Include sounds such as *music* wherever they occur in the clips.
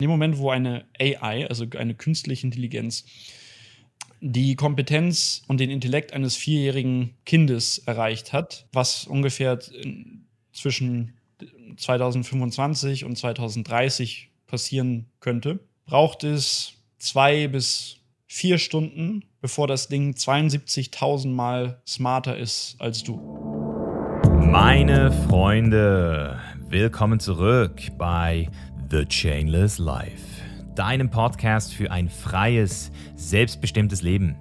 In dem Moment, wo eine AI, also eine künstliche Intelligenz, die Kompetenz und den Intellekt eines vierjährigen Kindes erreicht hat, was ungefähr zwischen 2025 und 2030 passieren könnte, braucht es zwei bis vier Stunden, bevor das Ding 72.000 Mal smarter ist als du. Meine Freunde, willkommen zurück bei The Chainless Life, deinem Podcast für ein freies, selbstbestimmtes Leben.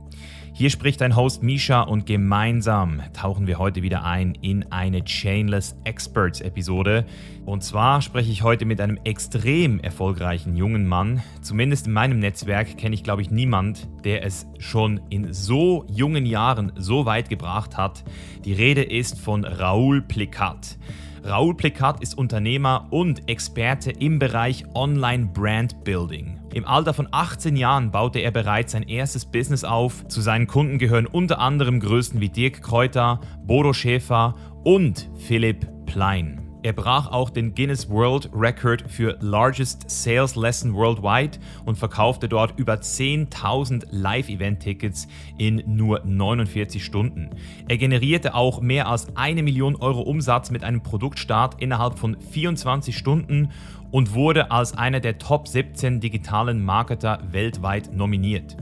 Hier spricht dein Host Misha und gemeinsam tauchen wir heute wieder ein in eine Chainless Experts Episode. Und zwar spreche ich heute mit einem extrem erfolgreichen jungen Mann. Zumindest in meinem Netzwerk kenne ich, glaube ich, niemand, der es schon in so jungen Jahren so weit gebracht hat. Die Rede ist von Raoul Plicat. Raoul Plicat ist Unternehmer und Experte im Bereich Online Brand Building. Im Alter von 18 Jahren baute er bereits sein erstes Business auf. Zu seinen Kunden gehören unter anderem Größen wie Dirk Kräuter, Bodo Schäfer und Philipp Plein. Er brach auch den Guinness World Record für Largest Sales Lesson Worldwide und verkaufte dort über 10.000 Live-Event-Tickets in nur 49 Stunden. Er generierte auch mehr als eine Million Euro Umsatz mit einem Produktstart innerhalb von 24 Stunden und wurde als einer der Top 17 digitalen Marketer weltweit nominiert.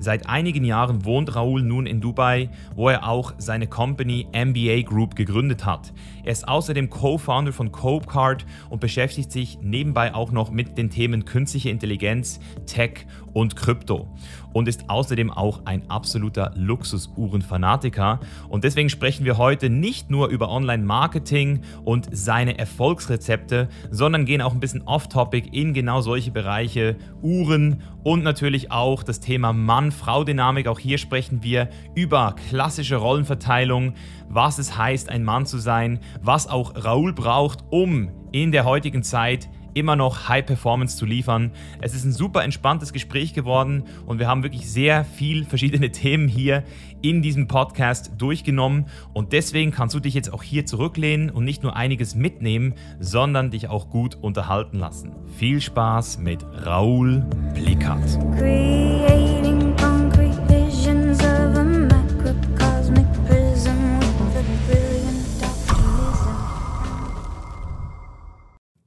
Seit einigen Jahren wohnt Raoul nun in Dubai, wo er auch seine Company MBA Group gegründet hat. Er ist außerdem Co-Founder von Copecard und beschäftigt sich nebenbei auch noch mit den Themen künstliche Intelligenz, Tech und Krypto und ist außerdem auch ein absoluter Luxusuhrenfanatiker. Und deswegen sprechen wir heute nicht nur über Online-Marketing und seine Erfolgsrezepte, sondern gehen auch ein bisschen off-topic in genau solche Bereiche Uhren und natürlich auch das Thema Mann-Frau-Dynamik. Auch hier sprechen wir über klassische Rollenverteilung, was es heißt, ein Mann zu sein, was auch Raoul braucht, um in der heutigen Zeit immer noch High Performance zu liefern. Es ist ein super entspanntes Gespräch geworden und wir haben wirklich sehr viel verschiedene *laughs* Themen hier in diesem Podcast durchgenommen und deswegen kannst du dich jetzt auch hier zurücklehnen und nicht nur einiges mitnehmen, sondern dich auch gut unterhalten lassen. Viel Spaß mit Raoul Plikat.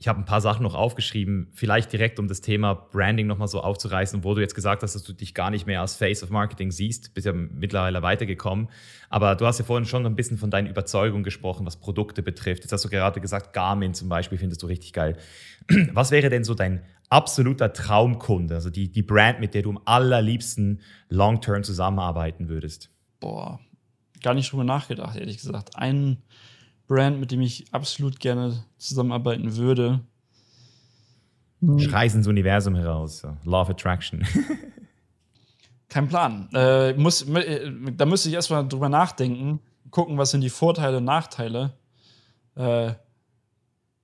Ich habe ein paar Sachen noch aufgeschrieben, vielleicht direkt um das Thema Branding nochmal so aufzureißen, wo du jetzt gesagt hast, dass du dich gar nicht mehr als Face of Marketing siehst, bist ja mittlerweile weitergekommen. Aber du hast ja vorhin schon ein bisschen von deinen Überzeugungen gesprochen, was Produkte betrifft. Jetzt hast du gerade gesagt, Garmin zum Beispiel findest du richtig geil. *clears throat* Was wäre denn so dein absoluter Traumkunde, also die, die Brand, mit der du am allerliebsten long-term zusammenarbeiten würdest? Boah, gar nicht drüber nachgedacht, ehrlich gesagt. Ein Brand, mit dem ich absolut gerne zusammenarbeiten würde. Hm. Schreiß ins Universum heraus. Law of Attraction. *laughs* Kein Plan. Äh, muss, äh, da müsste ich erstmal drüber nachdenken, gucken, was sind die Vorteile und Nachteile. Äh,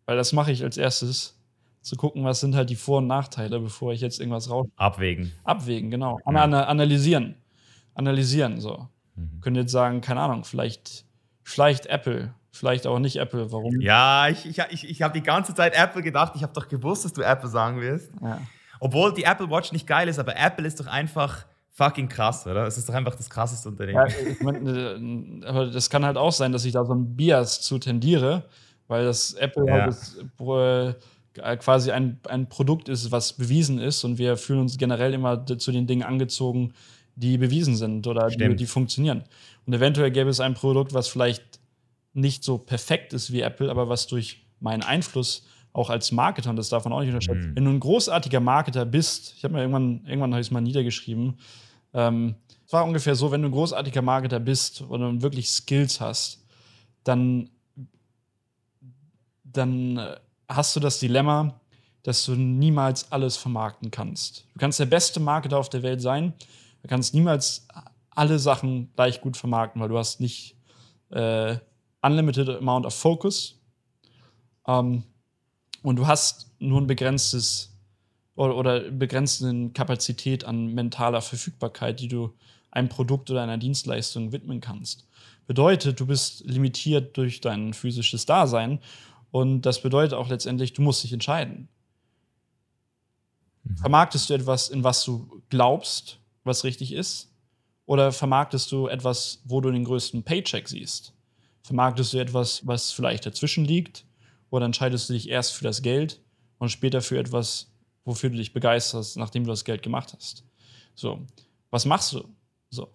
weil das mache ich als erstes. Zu gucken, was sind halt die Vor- und Nachteile, bevor ich jetzt irgendwas raus. Abwägen. Abwägen, genau. Ja. analysieren. Analysieren, so. Mhm. Könnt jetzt sagen, keine Ahnung, vielleicht schleicht Apple Vielleicht auch nicht Apple. Warum? Ja, ich, ich, ich, ich habe die ganze Zeit Apple gedacht. Ich habe doch gewusst, dass du Apple sagen wirst. Ja. Obwohl die Apple Watch nicht geil ist, aber Apple ist doch einfach fucking krass, oder? Es ist doch einfach das krasseste Unternehmen. Ja, ich mein, äh, aber das kann halt auch sein, dass ich da so ein Bias zu tendiere, weil das Apple ja. halt das, äh, quasi ein, ein Produkt ist, was bewiesen ist und wir fühlen uns generell immer zu den Dingen angezogen, die bewiesen sind oder die, die, funktionieren. Und eventuell gäbe es ein Produkt, was vielleicht nicht so perfekt ist wie Apple, aber was durch meinen Einfluss auch als Marketer, und das darf man auch nicht unterschätzen, mhm. wenn du ein großartiger Marketer bist, ich habe mir irgendwann, irgendwann habe ich es mal niedergeschrieben, ähm, es war ungefähr so, wenn du ein großartiger Marketer bist und wirklich Skills hast, dann, dann äh, hast du das Dilemma, dass du niemals alles vermarkten kannst. Du kannst der beste Marketer auf der Welt sein, du kannst niemals alle Sachen gleich gut vermarkten, weil du hast nicht äh, unlimited amount of focus. Ähm, und du hast nur ein begrenztes oder, oder begrenzte Kapazität an mentaler Verfügbarkeit, die du einem Produkt oder einer Dienstleistung widmen kannst. Bedeutet, du bist limitiert durch dein physisches Dasein und das bedeutet auch letztendlich, du musst dich entscheiden. Vermarktest du etwas, in was du glaubst, was richtig ist? Oder vermarktest du etwas, wo du den größten Paycheck siehst? Vermarktest du etwas, was vielleicht dazwischen liegt? Oder entscheidest du dich erst für das Geld und später für etwas, wofür du dich begeisterst, nachdem du das Geld gemacht hast? So, was machst du? So.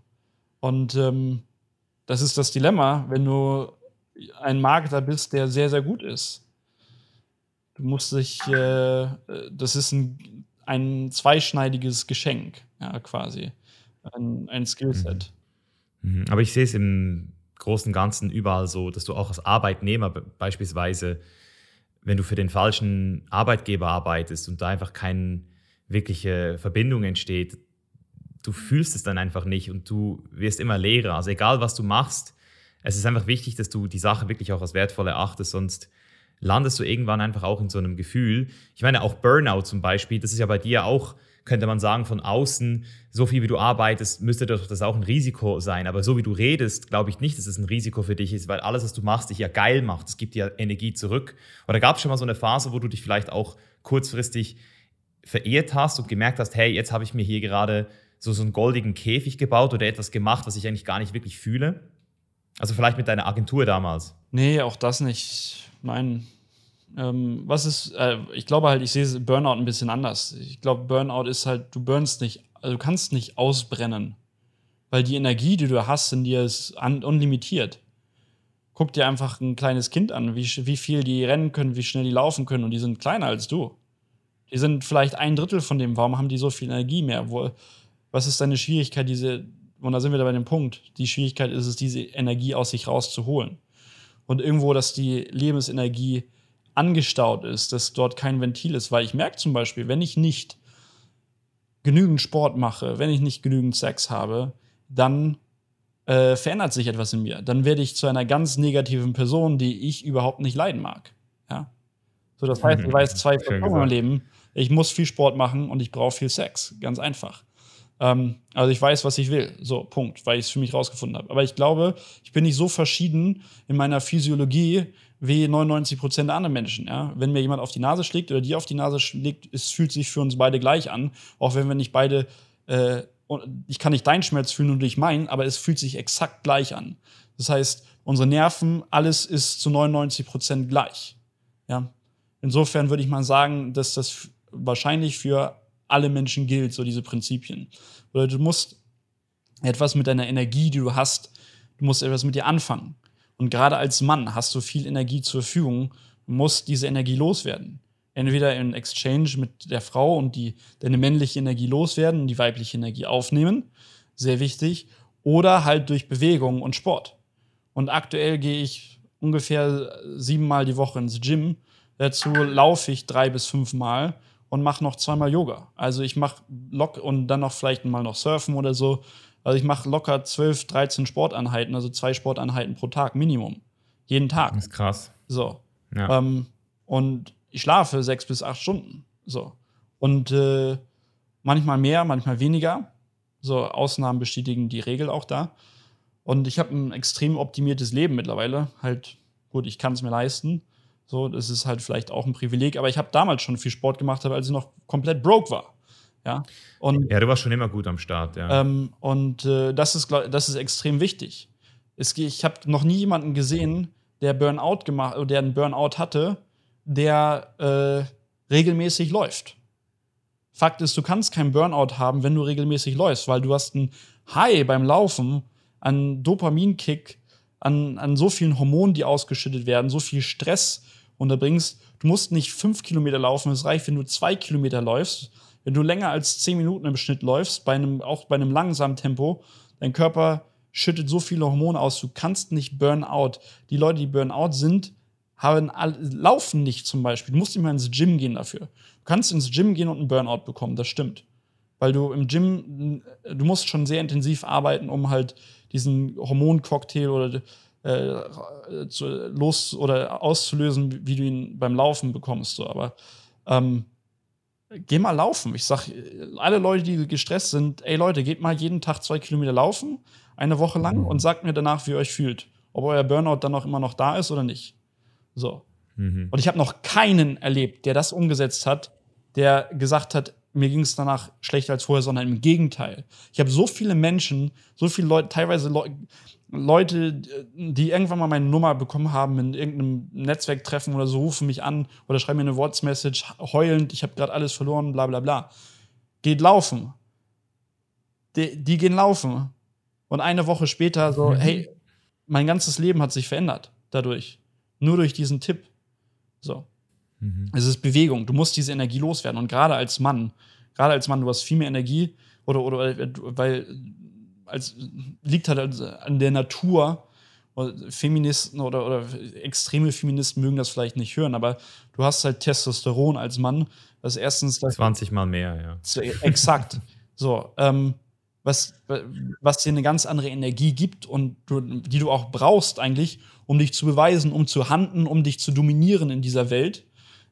Und ähm, das ist das Dilemma, wenn du ein Marketer bist, der sehr, sehr gut ist. Du musst dich, äh, das ist ein, ein zweischneidiges Geschenk, ja, quasi. Ein, ein Skillset. Mhm. mhm. Aber ich sehe es im Großen Ganzen überall so, dass du auch als Arbeitnehmer beispielsweise, wenn du für den falschen Arbeitgeber arbeitest und da einfach keine wirkliche Verbindung entsteht, du fühlst es dann einfach nicht und du wirst immer leerer. Also egal, was du machst, es ist einfach wichtig, dass du die Sache wirklich auch als wertvoll erachtest, sonst landest du irgendwann einfach auch in so einem Gefühl. Ich meine, auch Burnout zum Beispiel, das ist ja bei dir auch, könnte man sagen, von außen, so viel wie du arbeitest, müsste doch das auch ein Risiko sein. Aber so wie du redest, glaube ich nicht, dass es ein Risiko für dich ist, weil alles, was du machst, dich ja geil macht. Es gibt dir Energie zurück. Oder gab es schon mal so eine Phase, wo du dich vielleicht auch kurzfristig verehrt hast und gemerkt hast, hey, jetzt habe ich mir hier gerade so, so einen goldigen Käfig gebaut oder etwas gemacht, was ich eigentlich gar nicht wirklich fühle? Also vielleicht mit deiner Agentur damals. Nee, auch das nicht. Nein. Ähm, was ist, äh, ich glaube halt, ich sehe Burnout ein bisschen anders. Ich glaube, Burnout ist halt, du burnst nicht, also du kannst nicht ausbrennen. Weil die Energie, die du hast in dir, ist un unlimitiert. Guck dir einfach ein kleines Kind an, wie, wie viel die rennen können, wie schnell die laufen können und die sind kleiner als du. Die sind vielleicht ein Drittel von dem. Warum haben die so viel Energie mehr? Wo, was ist deine Schwierigkeit, diese und da sind wir da bei dem Punkt, die Schwierigkeit ist es, diese Energie aus sich rauszuholen. Und irgendwo, dass die Lebensenergie angestaut ist, dass dort kein Ventil ist. Weil ich merke zum Beispiel, wenn ich nicht genügend Sport mache, wenn ich nicht genügend Sex habe, dann äh, verändert sich etwas in mir. Dann werde ich zu einer ganz negativen Person, die ich überhaupt nicht leiden mag. Ja? So, das heißt, ich weiß zwei Faktoren meinem Leben. Ich muss viel Sport machen und ich brauche viel Sex. Ganz einfach. Ähm, also ich weiß, was ich will. So, Punkt, weil ich es für mich rausgefunden habe. Aber ich glaube, ich bin nicht so verschieden in meiner Physiologie wie 99 Prozent der anderen Menschen. Ja? Wenn mir jemand auf die Nase schlägt oder dir auf die Nase schlägt, es fühlt sich für uns beide gleich an. Auch wenn wir nicht beide, äh, ich kann nicht deinen Schmerz fühlen und nicht meinen, aber es fühlt sich exakt gleich an. Das heißt, unsere Nerven, alles ist zu 99 Prozent gleich. Ja? Insofern würde ich mal sagen, dass das wahrscheinlich für alle Menschen gilt, so diese Prinzipien. Oder du musst etwas mit deiner Energie, die du hast, du musst etwas mit dir anfangen. Und gerade als Mann hast du viel Energie zur Verfügung, musst diese Energie loswerden. Entweder in Exchange mit der Frau und die, deine männliche Energie loswerden die weibliche Energie aufnehmen, sehr wichtig, oder halt durch Bewegung und Sport. Und aktuell gehe ich ungefähr siebenmal die Woche ins Gym. Dazu laufe ich drei bis fünfmal und mache noch zweimal Yoga. Also ich mache lock und dann noch vielleicht mal noch Surfen oder so. Also ich mache locker 12, 13 Sporteinheiten, also zwei Sporteinheiten pro Tag Minimum. Jeden Tag. Das ist krass. So. Ja. Ähm, und ich schlafe sechs bis acht Stunden. So. Und äh, manchmal mehr, manchmal weniger. So, Ausnahmen bestätigen die Regel auch da. Und ich habe ein extrem optimiertes Leben mittlerweile. Halt, gut, ich kann es mir leisten. So, das ist halt vielleicht auch ein Privileg, aber ich habe damals schon viel Sport gemacht, als ich noch komplett broke war. Ja, und, ja du warst schon immer gut am Start, ja. Ähm, und äh, das, ist, das ist extrem wichtig. Es, ich habe noch nie jemanden gesehen, der Burnout gemacht, der einen Burnout hatte, der äh, regelmäßig läuft. Fakt ist, du kannst keinen Burnout haben, wenn du regelmäßig läufst, weil du hast einen High beim Laufen, einen Dopaminkick, an, an so vielen Hormonen, die ausgeschüttet werden, so viel Stress unterbringst. Du musst nicht fünf Kilometer laufen, es reicht, wenn du zwei Kilometer läufst. Wenn du länger als zehn Minuten im Schnitt läufst, bei einem, auch bei einem langsamen Tempo, dein Körper schüttet so viele Hormone aus, du kannst nicht Burnout. Die Leute, die Burnout sind, haben, laufen nicht zum Beispiel. Du musst nicht mal ins Gym gehen dafür. Du kannst ins Gym gehen und einen Burnout bekommen, das stimmt. Weil du im Gym, du musst schon sehr intensiv arbeiten, um halt diesen Hormoncocktail oder äh, zu, los oder auszulösen, wie du ihn beim Laufen bekommst. So. Aber ähm, geh mal laufen. Ich sag, alle Leute, die gestresst sind, ey Leute, geht mal jeden Tag zwei Kilometer laufen, eine Woche lang mhm. und sagt mir danach, wie ihr euch fühlt. Ob euer Burnout dann auch immer noch da ist oder nicht. So. Mhm. Und ich habe noch keinen erlebt, der das umgesetzt hat, der gesagt hat, mir ging es danach schlechter als vorher, sondern im Gegenteil. Ich habe so viele Menschen, so viele Leute, teilweise Le Leute, die irgendwann mal meine Nummer bekommen haben in irgendeinem Netzwerktreffen oder so, rufen mich an oder schreiben mir eine WhatsApp-Message heulend, ich habe gerade alles verloren, bla bla bla. Geht laufen. Die, die, gehen laufen. Und eine Woche später so, mhm. hey, mein ganzes Leben hat sich verändert dadurch. Nur durch diesen Tipp. So. Mhm. Es ist Bewegung. Du musst diese Energie loswerden. Und gerade als Mann, gerade als Mann, du hast viel mehr Energie oder, oder weil als liegt halt an der Natur. Feministen oder, oder extreme Feministen mögen das vielleicht nicht hören, aber du hast halt Testosteron als Mann. Das erstens. 20 Mal mehr, ja. Exakt. So, ähm, was, was dir eine ganz andere Energie gibt und du, die du auch brauchst eigentlich, um dich zu beweisen, um zu handeln, um dich zu dominieren in dieser Welt.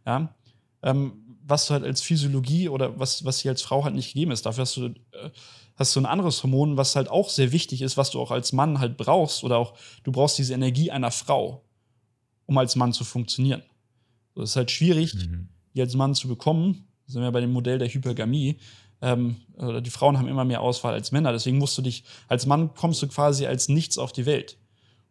Ja? Ähm, was du halt als Physiologie oder was, was dir als Frau halt nicht gegeben ist. Dafür hast du, äh, hast du ein anderes Hormon, was halt auch sehr wichtig ist, was du auch als Mann halt brauchst. Oder auch, du brauchst diese Energie einer Frau, um als Mann zu funktionieren. Das ist halt schwierig, mhm. die als Mann zu bekommen. Da sind wir bei dem Modell der Hypergamie. Ähm, oder die Frauen haben immer mehr Auswahl als Männer. Deswegen musst du dich, als Mann kommst du quasi als nichts auf die Welt,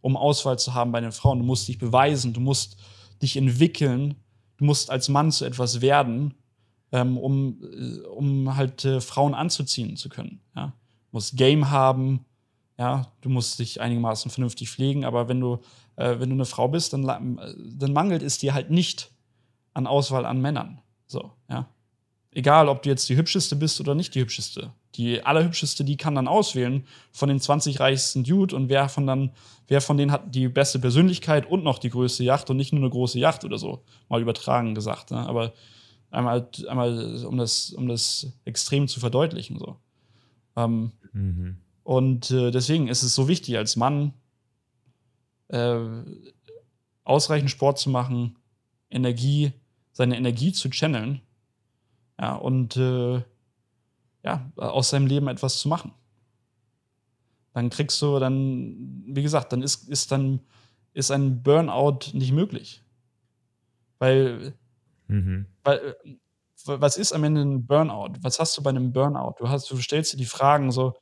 um Auswahl zu haben bei den Frauen. Du musst dich beweisen, du musst dich entwickeln, du musst als Mann zu etwas werden, ähm, um, äh, um halt äh, Frauen anzuziehen zu können. Ja? Du musst Game haben, ja, du musst dich einigermaßen vernünftig pflegen, aber wenn du, äh, wenn du eine Frau bist, dann, dann mangelt es dir halt nicht an Auswahl an Männern. So, ja. Egal, ob du jetzt die hübscheste bist oder nicht die hübscheste. Die allerhübscheste, die kann dann auswählen von den 20 reichsten Dude und wer von dann, wer von denen hat die beste Persönlichkeit und noch die größte Yacht und nicht nur eine große Yacht oder so. Mal übertragen gesagt. Ne? Aber einmal, einmal um das, um das extrem zu verdeutlichen. So. Ähm, mhm. Und äh, deswegen ist es so wichtig, als Mann äh, ausreichend Sport zu machen, Energie, seine Energie zu channeln ja, und äh, ja, aus seinem Leben etwas zu machen. Dann kriegst du dann, wie gesagt, dann ist, ist dann ist ein Burnout nicht möglich. Weil, mhm. weil äh, was ist am Ende ein Burnout? Was hast du bei einem Burnout? Du, hast, du stellst dir die Fragen so,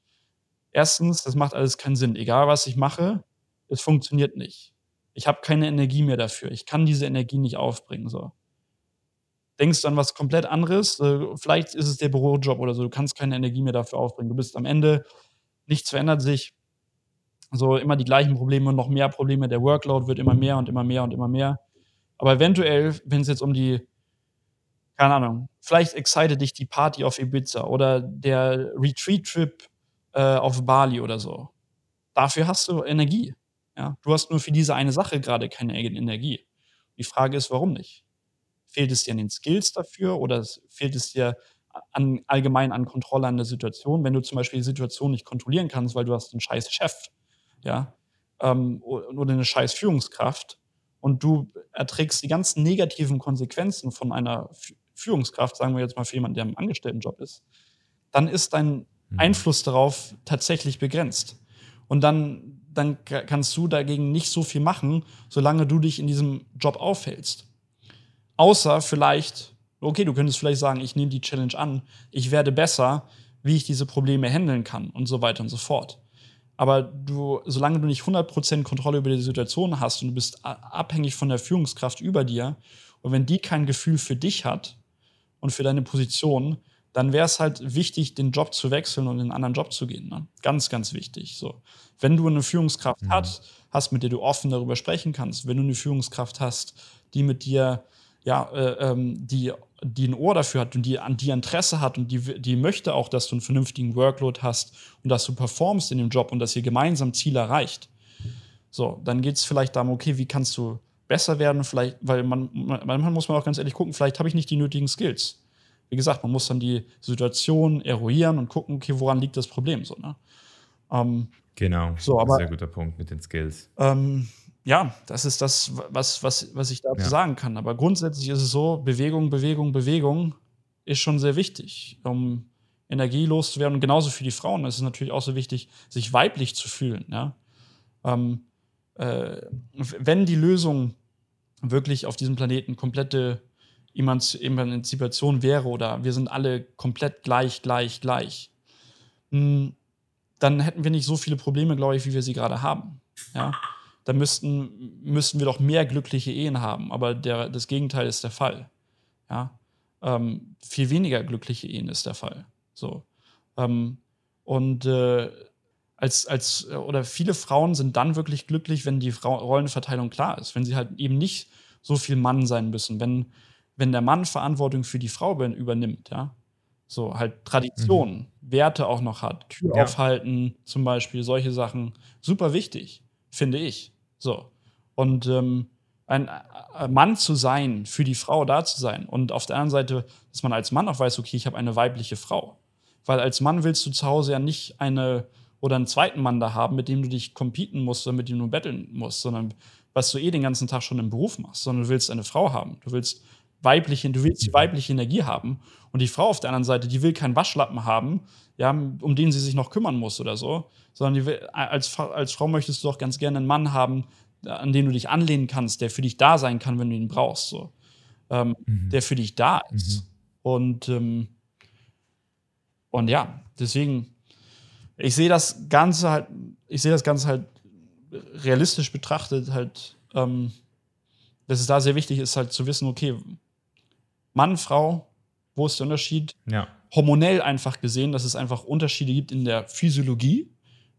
erstens, das macht alles keinen Sinn. Egal, was ich mache, es funktioniert nicht. Ich habe keine Energie mehr dafür. Ich kann diese Energie nicht aufbringen. So denkst du an was komplett anderes. Äh, vielleicht ist es der Bürojob oder so. Du kannst keine Energie mehr dafür aufbringen. Du bist am Ende, nichts verändert sich. So immer die gleichen Probleme und noch mehr Probleme. Der Workload wird immer mehr und immer mehr und immer mehr. Aber eventuell, wenn es jetzt um die, keine Ahnung, vielleicht excited dich die Party auf Ibiza oder der Retreat-Trip äh, auf Bali oder so. Dafür hast du Energie. Ja? Du hast nur für diese eine Sache gerade keine Energie. Die Frage ist, warum nicht? Fehlt es dir an den Skills dafür oder fehlt es dir an, allgemein an Kontrolle an der Situation? Wenn du zum Beispiel die Situation nicht kontrollieren kannst, weil du hast einen scheiß Chef, ja, ähm, oder eine scheiß Führungskraft und du erträgst die ganzen negativen Konsequenzen von einer Führungskraft, sagen wir jetzt mal für jemanden, der im Angestelltenjob ist, dann ist dein mhm. Einfluss darauf tatsächlich begrenzt. Und dann, dann kannst du dagegen nicht so viel machen, solange du dich in diesem Job aufhältst. Außer vielleicht, okay, du könntest vielleicht sagen, ich nehme die Challenge an, ich werde besser, wie ich diese Probleme handeln kann und so weiter und so fort. Aber du, solange du nicht 100% Kontrolle über die Situation hast und du bist abhängig von der Führungskraft über dir, und wenn die kein Gefühl für dich hat und für deine Position, dann wäre es halt wichtig, den Job zu wechseln und in einen anderen Job zu gehen. Ne? Ganz, ganz wichtig. So. Wenn du eine Führungskraft mhm. hast, hast, mit der du offen darüber sprechen kannst, wenn du eine Führungskraft hast, die mit dir ja, äh, ähm, die, die ein Ohr dafür hat und die an die Interesse hat und die, die möchte auch, dass du einen vernünftigen Workload hast und dass du performst in dem Job und dass ihr gemeinsam Ziele erreicht. So, dann geht es vielleicht darum, okay, wie kannst du besser werden? Vielleicht, weil man, manchmal muss man auch ganz ehrlich gucken, vielleicht habe ich nicht die nötigen Skills. Wie gesagt, man muss dann die Situation eruieren und gucken, okay, woran liegt das Problem so, ne? Ähm, genau, so, aber, sehr guter Punkt mit den Skills. Ähm, ja, das ist das, was, was, was ich dazu ja. sagen kann. Aber grundsätzlich ist es so, Bewegung, Bewegung, Bewegung ist schon sehr wichtig, um Energie loszuwerden. Und genauso für die Frauen ist es natürlich auch so wichtig, sich weiblich zu fühlen. Ja? Ähm, äh, wenn die Lösung wirklich auf diesem Planeten komplette Emanzipation wäre oder wir sind alle komplett gleich, gleich, gleich, hm, dann hätten wir nicht so viele Probleme, glaube ich, wie wir sie gerade haben. Ja? Dann müssten, müssten wir doch mehr glückliche Ehen haben. Aber der, das Gegenteil ist der Fall. Ja? Ähm, viel weniger glückliche Ehen ist der Fall. So. Ähm, und äh, als, als, oder viele Frauen sind dann wirklich glücklich, wenn die Frau Rollenverteilung klar ist, wenn sie halt eben nicht so viel Mann sein müssen, wenn, wenn der Mann Verantwortung für die Frau übernimmt, ja. So, halt Tradition, mhm. Werte auch noch hat, Tür ja. aufhalten zum Beispiel, solche Sachen, super wichtig, finde ich. So. Und ähm, ein äh, Mann zu sein, für die Frau da zu sein. Und auf der anderen Seite, dass man als Mann auch weiß, okay, ich habe eine weibliche Frau. Weil als Mann willst du zu Hause ja nicht eine oder einen zweiten Mann da haben, mit dem du dich competen musst oder mit dem du betteln musst, sondern was du eh den ganzen Tag schon im Beruf machst, sondern du willst eine Frau haben. Du willst weibliche, du willst die weibliche Energie haben. Und die Frau auf der anderen Seite, die will keinen Waschlappen haben, ja, um den sie sich noch kümmern muss oder so, sondern will, als, als Frau möchtest du doch ganz gerne einen Mann haben, an den du dich anlehnen kannst, der für dich da sein kann, wenn du ihn brauchst, so. Ähm, mhm. der für dich da ist. Mhm. Und, ähm, und ja, deswegen, ich sehe das Ganze halt, ich sehe das Ganze halt realistisch betrachtet, halt, ähm, dass es da sehr wichtig ist, halt zu wissen, okay, Mann, Frau, wo ist der Unterschied? Ja. Hormonell einfach gesehen, dass es einfach Unterschiede gibt in der Physiologie,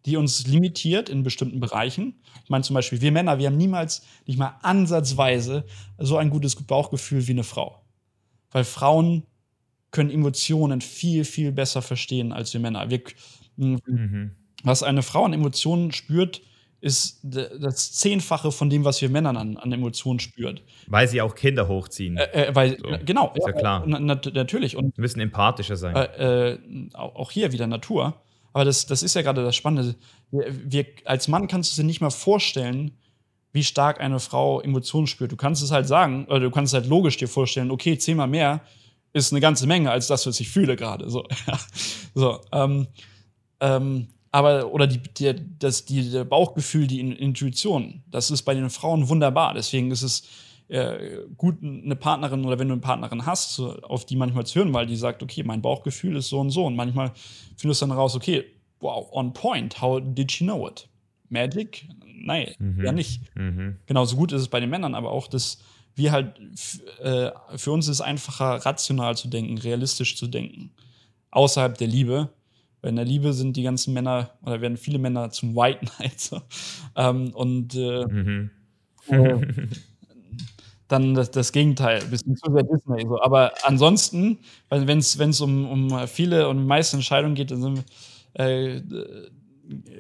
die uns limitiert in bestimmten Bereichen. Ich meine zum Beispiel, wir Männer, wir haben niemals, nicht mal ansatzweise so ein gutes Bauchgefühl wie eine Frau. Weil Frauen können Emotionen viel, viel besser verstehen als wir Männer. Wir, mhm. Was eine Frau an Emotionen spürt, ist das Zehnfache von dem, was wir Männern an, an Emotionen spürt. Weil sie auch Kinder hochziehen. Äh, äh, weil, so. Genau. Ist ja, klar. Na, na, natürlich. Und, wir müssen empathischer sein. Äh, äh, auch hier wieder Natur. Aber das, das ist ja gerade das Spannende. Wir, wir, als Mann kannst du dir nicht mal vorstellen, wie stark eine Frau Emotionen spürt. Du kannst es halt sagen, oder du kannst es halt logisch dir vorstellen, okay, zehnmal mehr ist eine ganze Menge als das, was ich fühle gerade. So, *laughs* so ähm, ähm, aber, oder die, die, das die, Bauchgefühl, die Intuition, das ist bei den Frauen wunderbar. Deswegen ist es äh, gut, eine Partnerin oder wenn du eine Partnerin hast, auf die manchmal zu hören, weil die sagt, okay, mein Bauchgefühl ist so und so. Und manchmal findest du dann raus, okay, wow, on point, how did she know it? Magic? Nein, mhm. ja nicht. Mhm. Genauso gut ist es bei den Männern, aber auch, dass wir halt, äh, für uns ist es einfacher, rational zu denken, realistisch zu denken. Außerhalb der Liebe weil in der Liebe sind die ganzen Männer oder werden viele Männer zum White Knight. *laughs* So. Ähm, und äh, mhm. äh, *laughs* dann das, das, Gegenteil, ein bisschen zu sehr Disney. So. Aber ansonsten, wenn es um, um viele und meiste Entscheidungen geht, dann sind, äh,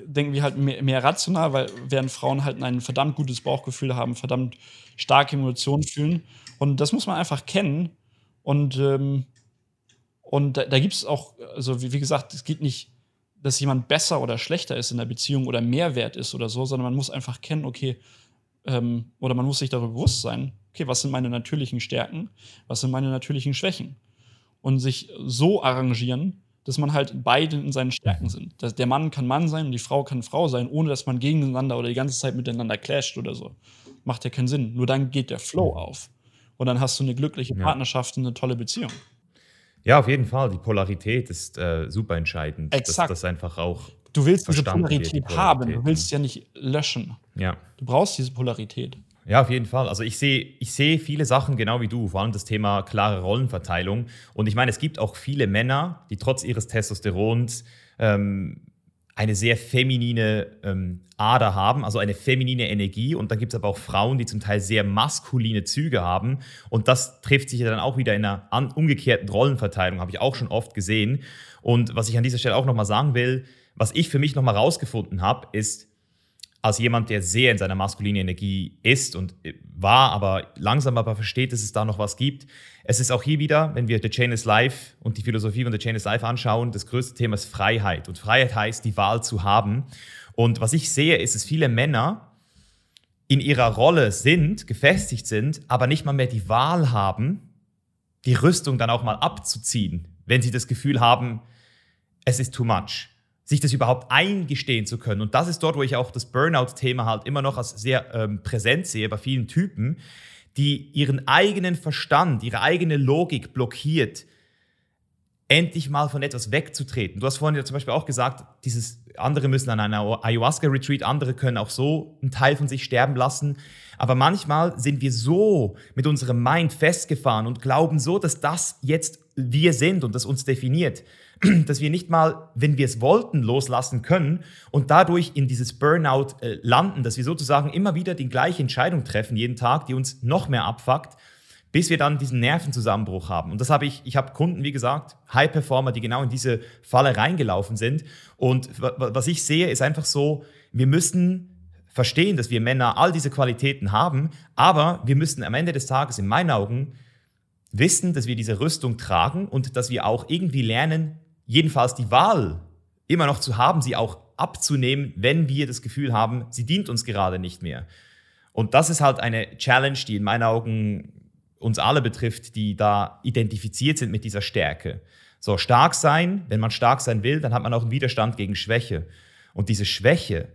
denken wir halt mehr, mehr, rational, weil während Frauen halt ein verdammt gutes Bauchgefühl haben, verdammt starke Emotionen fühlen. Und das muss man einfach kennen. Und ähm, und da, da gibt es auch, also wie, wie, gesagt, es geht nicht, dass jemand besser oder schlechter ist in der Beziehung oder Mehrwert ist oder so, sondern man muss einfach kennen, okay, ähm, oder man muss sich darüber bewusst sein, okay, was sind meine natürlichen Stärken, was sind meine natürlichen Schwächen. Und sich so arrangieren, dass man halt beide in seinen Stärken sind. Dass der Mann kann Mann sein und die Frau kann Frau sein, ohne dass man gegeneinander oder die ganze Zeit miteinander clasht oder so. Macht ja keinen Sinn. Nur dann geht der Flow auf. Und dann hast du eine glückliche Partnerschaft und eine tolle Beziehung. Ja, auf jeden Fall. Die Polarität ist äh, super entscheidend. Exakt. Das, das einfach auch. Du willst diese Polarität, Polarität, haben, du willst ja nicht löschen. Ja. Du brauchst diese Polarität. Ja, auf jeden Fall. Also ich sehe ich seh viele Sachen genau wie du, vor allem das Thema klare Rollenverteilung. Und ich meine, es gibt auch viele Männer, die trotz ihres Testosterons ähm, eine sehr feminine ähm, Ader haben, also eine feminine Energie. Und dann gibt es aber auch Frauen, die zum Teil sehr maskuline Züge haben. Und das trifft sich ja dann auch wieder in einer umgekehrten Rollenverteilung, habe ich auch schon oft gesehen. Und was ich an dieser Stelle auch nochmal sagen will, was ich für mich nochmal rausgefunden habe, ist, als jemand, der sehr in seiner maskulinen Energie ist und äh, war, aber langsam aber versteht, dass es da noch was gibt. Es ist auch hier wieder, wenn wir The Chain is Life und die Philosophie von The Chain is Life anschauen, das größte Thema ist Freiheit. Und Freiheit heißt, die Wahl zu haben. Und was ich sehe, ist, dass viele Männer in ihrer Rolle sind, gefestigt sind, aber nicht mal mehr die Wahl haben, die Rüstung dann auch mal abzuziehen, wenn sie das Gefühl haben, es ist too much sich das überhaupt eingestehen zu können. Und das ist dort, wo ich auch das Burnout-Thema halt immer noch als sehr ähm, präsent sehe bei vielen Typen, die ihren eigenen Verstand, ihre eigene Logik blockiert, endlich mal von etwas wegzutreten. Du hast vorhin ja zum Beispiel auch gesagt, dieses andere müssen an einer Ayahuasca-Retreat, andere können auch so einen Teil von sich sterben lassen. Aber manchmal sind wir so mit unserem Mind festgefahren und glauben so, dass das jetzt wir sind und das uns definiert, *clears throat* dass wir nicht mal, wenn wir es wollten, loslassen können und dadurch in dieses Burnout äh, landen, dass wir sozusagen immer wieder die gleiche Entscheidung treffen jeden Tag, die uns noch mehr abfuckt bis wir dann diesen Nervenzusammenbruch haben. Und das habe ich, ich habe Kunden, wie gesagt, High Performer, die genau in diese Falle reingelaufen sind. Und was ich sehe, ist einfach so, wir müssen verstehen, dass wir Männer all diese Qualitäten haben, aber wir müssen am Ende des Tages in meinen Augen wissen, dass wir diese Rüstung tragen und dass wir auch irgendwie lernen, jedenfalls die Wahl immer noch zu haben, sie auch abzunehmen, wenn wir das Gefühl haben, sie dient uns gerade nicht mehr. Und das ist halt eine Challenge, die in meinen Augen uns alle betrifft, die da identifiziert sind mit dieser Stärke. So, stark sein, wenn man stark sein will, dann hat man auch einen Widerstand gegen Schwäche. Und diese Schwäche,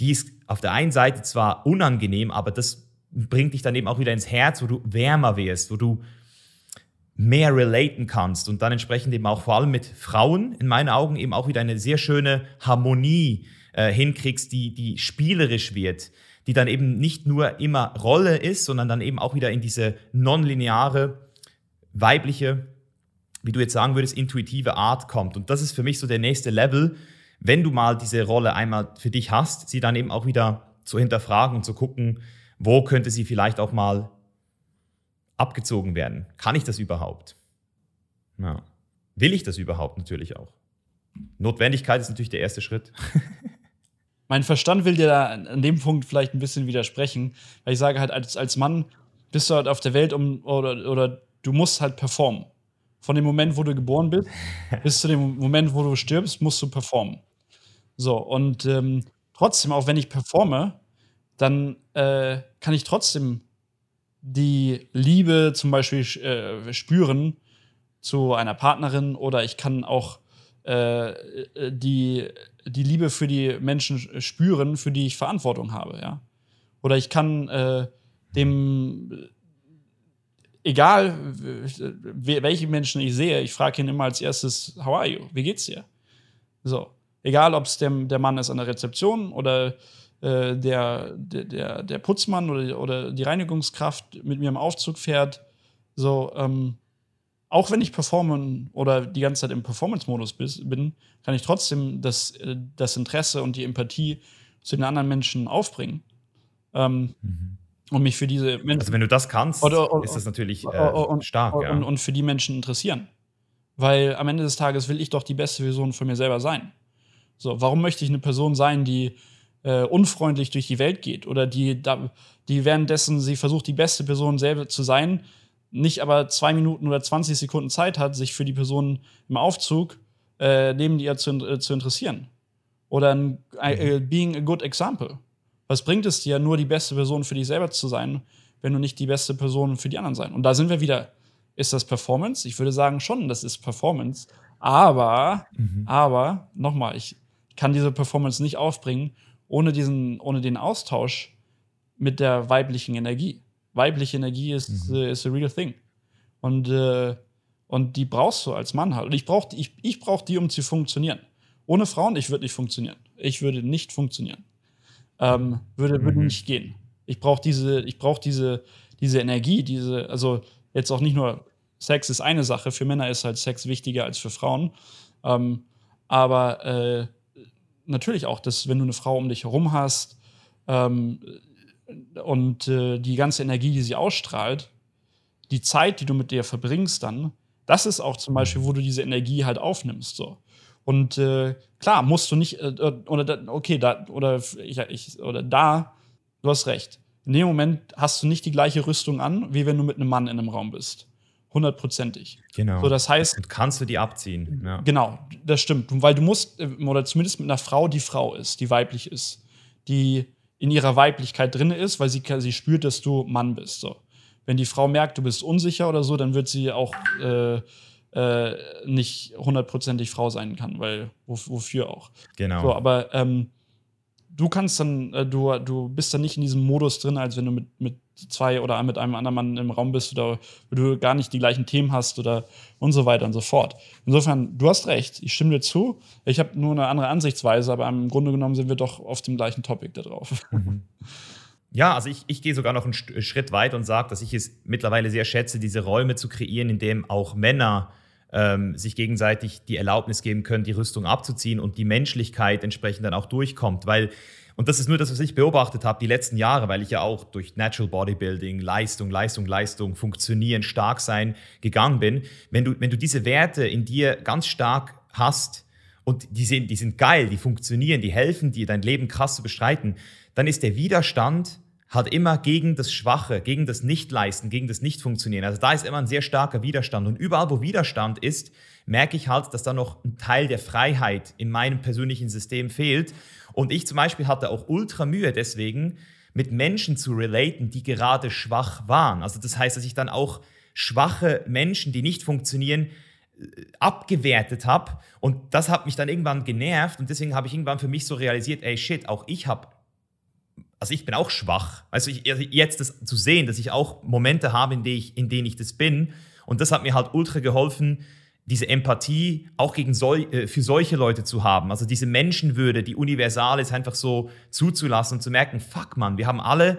die ist auf der einen Seite zwar unangenehm, aber das bringt dich dann eben auch wieder ins Herz, wo du wärmer wirst, wo du mehr relaten kannst und dann entsprechend eben auch vor allem mit Frauen in meinen Augen eben auch wieder eine sehr schöne Harmonie äh, hinkriegst, die, die spielerisch wird, die dann eben nicht nur immer Rolle ist, sondern dann eben auch wieder in diese nonlineare, weibliche, wie du jetzt sagen würdest, intuitive Art kommt. Und das ist für mich so der nächste Level, wenn du mal diese Rolle einmal für dich hast, sie dann eben auch wieder zu hinterfragen und zu gucken, wo könnte sie vielleicht auch mal abgezogen werden. Kann ich das überhaupt? Ja. Will ich das überhaupt natürlich auch? Notwendigkeit ist natürlich der erste Schritt. *laughs* Mein Verstand will dir da an dem Punkt vielleicht ein bisschen widersprechen, weil ich sage halt, als, als Mann bist du halt auf der Welt um, oder, oder du musst halt performen. Von dem Moment, wo du geboren bist, *laughs* bis zu dem Moment, wo du stirbst, musst du performen. So, und ähm, trotzdem, auch wenn ich performe, dann äh, kann ich trotzdem die Liebe zum Beispiel äh, spüren zu einer Partnerin oder ich kann auch äh, äh, die, die Liebe für die Menschen spüren, für die ich Verantwortung habe, ja. Oder ich kann äh, dem, egal welche Menschen ich sehe, ich frage ihn immer als erstes, how are you? Wie geht's dir? So. Egal, ob es der, der Mann ist an der Rezeption oder äh, der, der, der Putzmann oder, oder die Reinigungskraft mit mir im Aufzug fährt. So, ähm, auch wenn ich performen oder die ganze Zeit im Performance-Modus bin, kann ich trotzdem das, äh, das Interesse und die Empathie zu den anderen Menschen aufbringen. Ähm, mhm. Und mich für diese Menschen. Also, wenn du das kannst, oder, oder, ist das natürlich äh, und, stark. Und, ja. und, für die Menschen interessieren. Weil am Ende des Tages will ich doch die beste Version von mir selber sein. So, warum möchte ich eine Person sein, die äh, unfreundlich durch die Welt geht oder die, die währenddessen sie versucht, die beste Person selber zu sein, nicht aber zwei Minuten oder 20 Sekunden Zeit hat, sich für die Person im Aufzug äh, neben dir zu, äh, zu interessieren. Oder ein, äh, mhm. being a good example. Was bringt es dir, nur die beste Person für dich selber zu sein, wenn du nicht die beste Person für die anderen sein? Und da sind wir wieder. Ist das Performance? Ich würde sagen schon, das ist Performance. Aber, mhm. aber, nochmal, ich kann diese Performance nicht aufbringen, ohne, diesen, ohne den Austausch mit der weiblichen Energie weibliche Energie ist, mhm. äh, ist a real thing. Und, äh, und die brauchst du als Mann halt. Und ich brauche ich, ich brauch die, um zu funktionieren. Ohne Frauen, ich würde nicht funktionieren. Ich würde nicht funktionieren. Ähm, würde, mhm. würde nicht gehen. Ich brauche diese, ich brauch diese, diese Energie, diese, also jetzt auch nicht nur Sex ist eine Sache, für Männer ist halt Sex wichtiger als für Frauen. Ähm, aber äh, natürlich auch, dass wenn du eine Frau um dich herum hast, ähm, und äh, die ganze Energie, die sie ausstrahlt, die Zeit, die du mit der verbringst dann, das ist auch zum Beispiel, wo du diese Energie halt aufnimmst. So. Und äh, klar, musst du nicht, äh, oder da, okay, da, oder ich, ich, oder da, du hast recht. In dem Moment hast du nicht die gleiche Rüstung an, wie wenn du mit einem Mann in einem Raum bist. Hundertprozentig. Genau. So, das heißt. Und kannst du die abziehen. Ja. Genau, das stimmt. Weil du musst, äh, oder zumindest mit einer Frau, die Frau ist, die weiblich ist, die in ihrer Weiblichkeit drin ist, weil sie, sie spürt, dass du Mann bist. So. Wenn die Frau merkt, du bist unsicher oder so, dann wird sie auch äh, äh, nicht hundertprozentig Frau sein kann, weil wofür auch. Genau. So, aber ähm, du kannst dann, äh, du, du bist dann nicht in diesem Modus drin, als wenn du mit, mit zwei oder mit einem anderen Mann im Raum bist oder du gar nicht die gleichen Themen hast oder und so weiter und so fort. Insofern, du hast recht, ich stimme dir zu. Ich habe nur eine andere Ansichtsweise, aber im Grunde genommen sind wir doch auf dem gleichen Topic da drauf. Mhm. Ja, also ich, ich gehe sogar noch einen Schritt weiter und sage, dass ich es mittlerweile sehr schätze, diese Räume zu kreieren, in denen auch Männer ähm, sich gegenseitig die Erlaubnis geben können, die Rüstung abzuziehen und die Menschlichkeit entsprechend dann auch durchkommt. Weil, und das ist nur das, was ich beobachtet habe die letzten Jahre, weil ich ja auch durch Natural Bodybuilding, Leistung, Leistung, Leistung, Funktionieren, stark sein gegangen bin. Wenn du, wenn du diese Werte in dir ganz stark hast und die sind, die sind geil, die funktionieren, die helfen dir, dein Leben krass zu bestreiten, dann ist der Widerstand halt immer gegen das Schwache, gegen das Nichtleisten, gegen das Nicht-Funktionieren. Also da ist immer ein sehr starker Widerstand. Und überall, wo Widerstand ist, merke ich halt, dass da noch ein Teil der Freiheit in meinem persönlichen System fehlt. Und ich zum Beispiel hatte auch ultra Mühe deswegen, mit Menschen zu relaten, die gerade schwach waren. Also das heißt, dass ich dann auch schwache Menschen, die nicht funktionieren, äh, abgewertet habe. Und das hat mich dann irgendwann genervt. Und deswegen habe ich irgendwann für mich so realisiert, ey shit, auch ich habe also ich bin auch schwach. Also, ich, also jetzt das zu sehen, dass ich auch Momente habe, in denen ich, in denen ich das bin. Und das hat mir halt ultra geholfen, diese Empathie auch gegen sol äh, für solche Leute zu haben. Also diese Menschenwürde, die universal ist, einfach so zuzulassen und zu merken, fuck man, wir haben alle,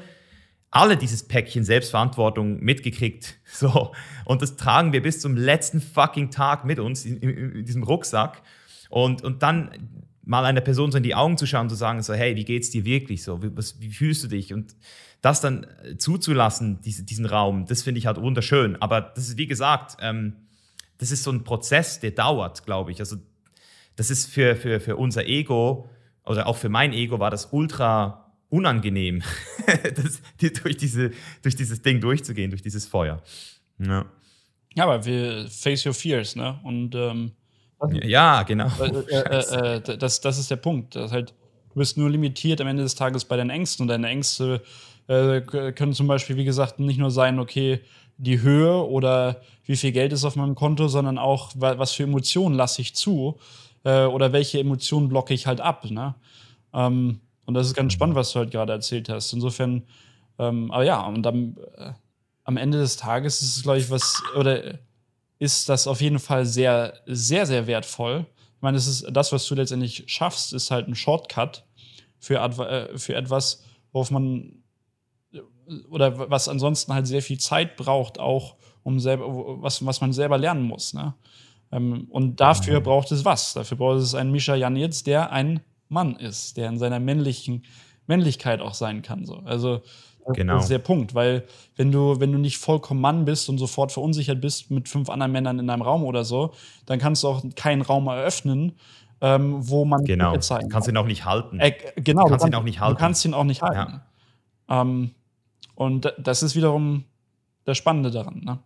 alle dieses Päckchen Selbstverantwortung mitgekriegt. *laughs* So. Und das tragen wir bis zum letzten fucking Tag mit uns in, in, in diesem Rucksack. Und, und dann mal einer Person so in die Augen zu schauen zu sagen, so, hey, wie geht's dir wirklich so? Wie, was, wie fühlst du dich? Und das dann äh, zuzulassen, diese, diesen Raum, das finde ich halt wunderschön. Aber das ist, wie gesagt, ähm, das ist so ein Prozess, der dauert, glaube ich. Also, das ist für, für, für unser Ego oder auch für mein Ego war das ultra unangenehm, *laughs* das, die, durch, diese, durch dieses Ding durchzugehen, durch dieses Feuer. Ja. Ja, aber wir face your fears, ne? Und ähm, ja, genau. *laughs* Äh, äh, äh, das, das ist der Punkt. Das halt, du bist nur limitiert am Ende des Tages bei deinen Ängsten. Und deine Ängste äh, können zum Beispiel, wie gesagt, nicht nur sein, okay, die Höhe oder wie viel Geld ist auf meinem Konto, sondern auch, was für Emotionen lasse ich zu äh, oder welche Emotionen blocke ich halt ab. Ne? Ähm, und das ist ganz spannend, was du halt gerade erzählt hast. Insofern, ähm, aber ja, und dann, äh, am Ende des Tages ist es, glaube ich, was, oder ist das auf jeden Fall sehr, sehr, sehr wertvoll. Ich meine, es ist das, was du letztendlich schaffst, ist halt ein Shortcut für, äh, für etwas, worauf man oder was ansonsten halt sehr viel Zeit braucht, auch um selber, was, was man selber lernen muss. Ne? Ähm, und dafür mhm. braucht es was? Dafür braucht es einen Mischa Janitz, der ein Mann ist, der in seiner männlichen Männlichkeit auch sein kann. So. Also Genau. Das ist der Punkt, weil wenn du, wenn du nicht vollkommen Mann bist und sofort verunsichert bist mit fünf anderen Männern in einem Raum oder so, dann kannst du auch keinen Raum eröffnen, ähm, wo man genau. zeigen kannst ihn auch nicht halten. Äh, genau, du kannst ihn auch nicht halten. Du kannst ihn auch nicht halten. Ja. Ähm, und das ist wiederum das Spannende daran. Ne?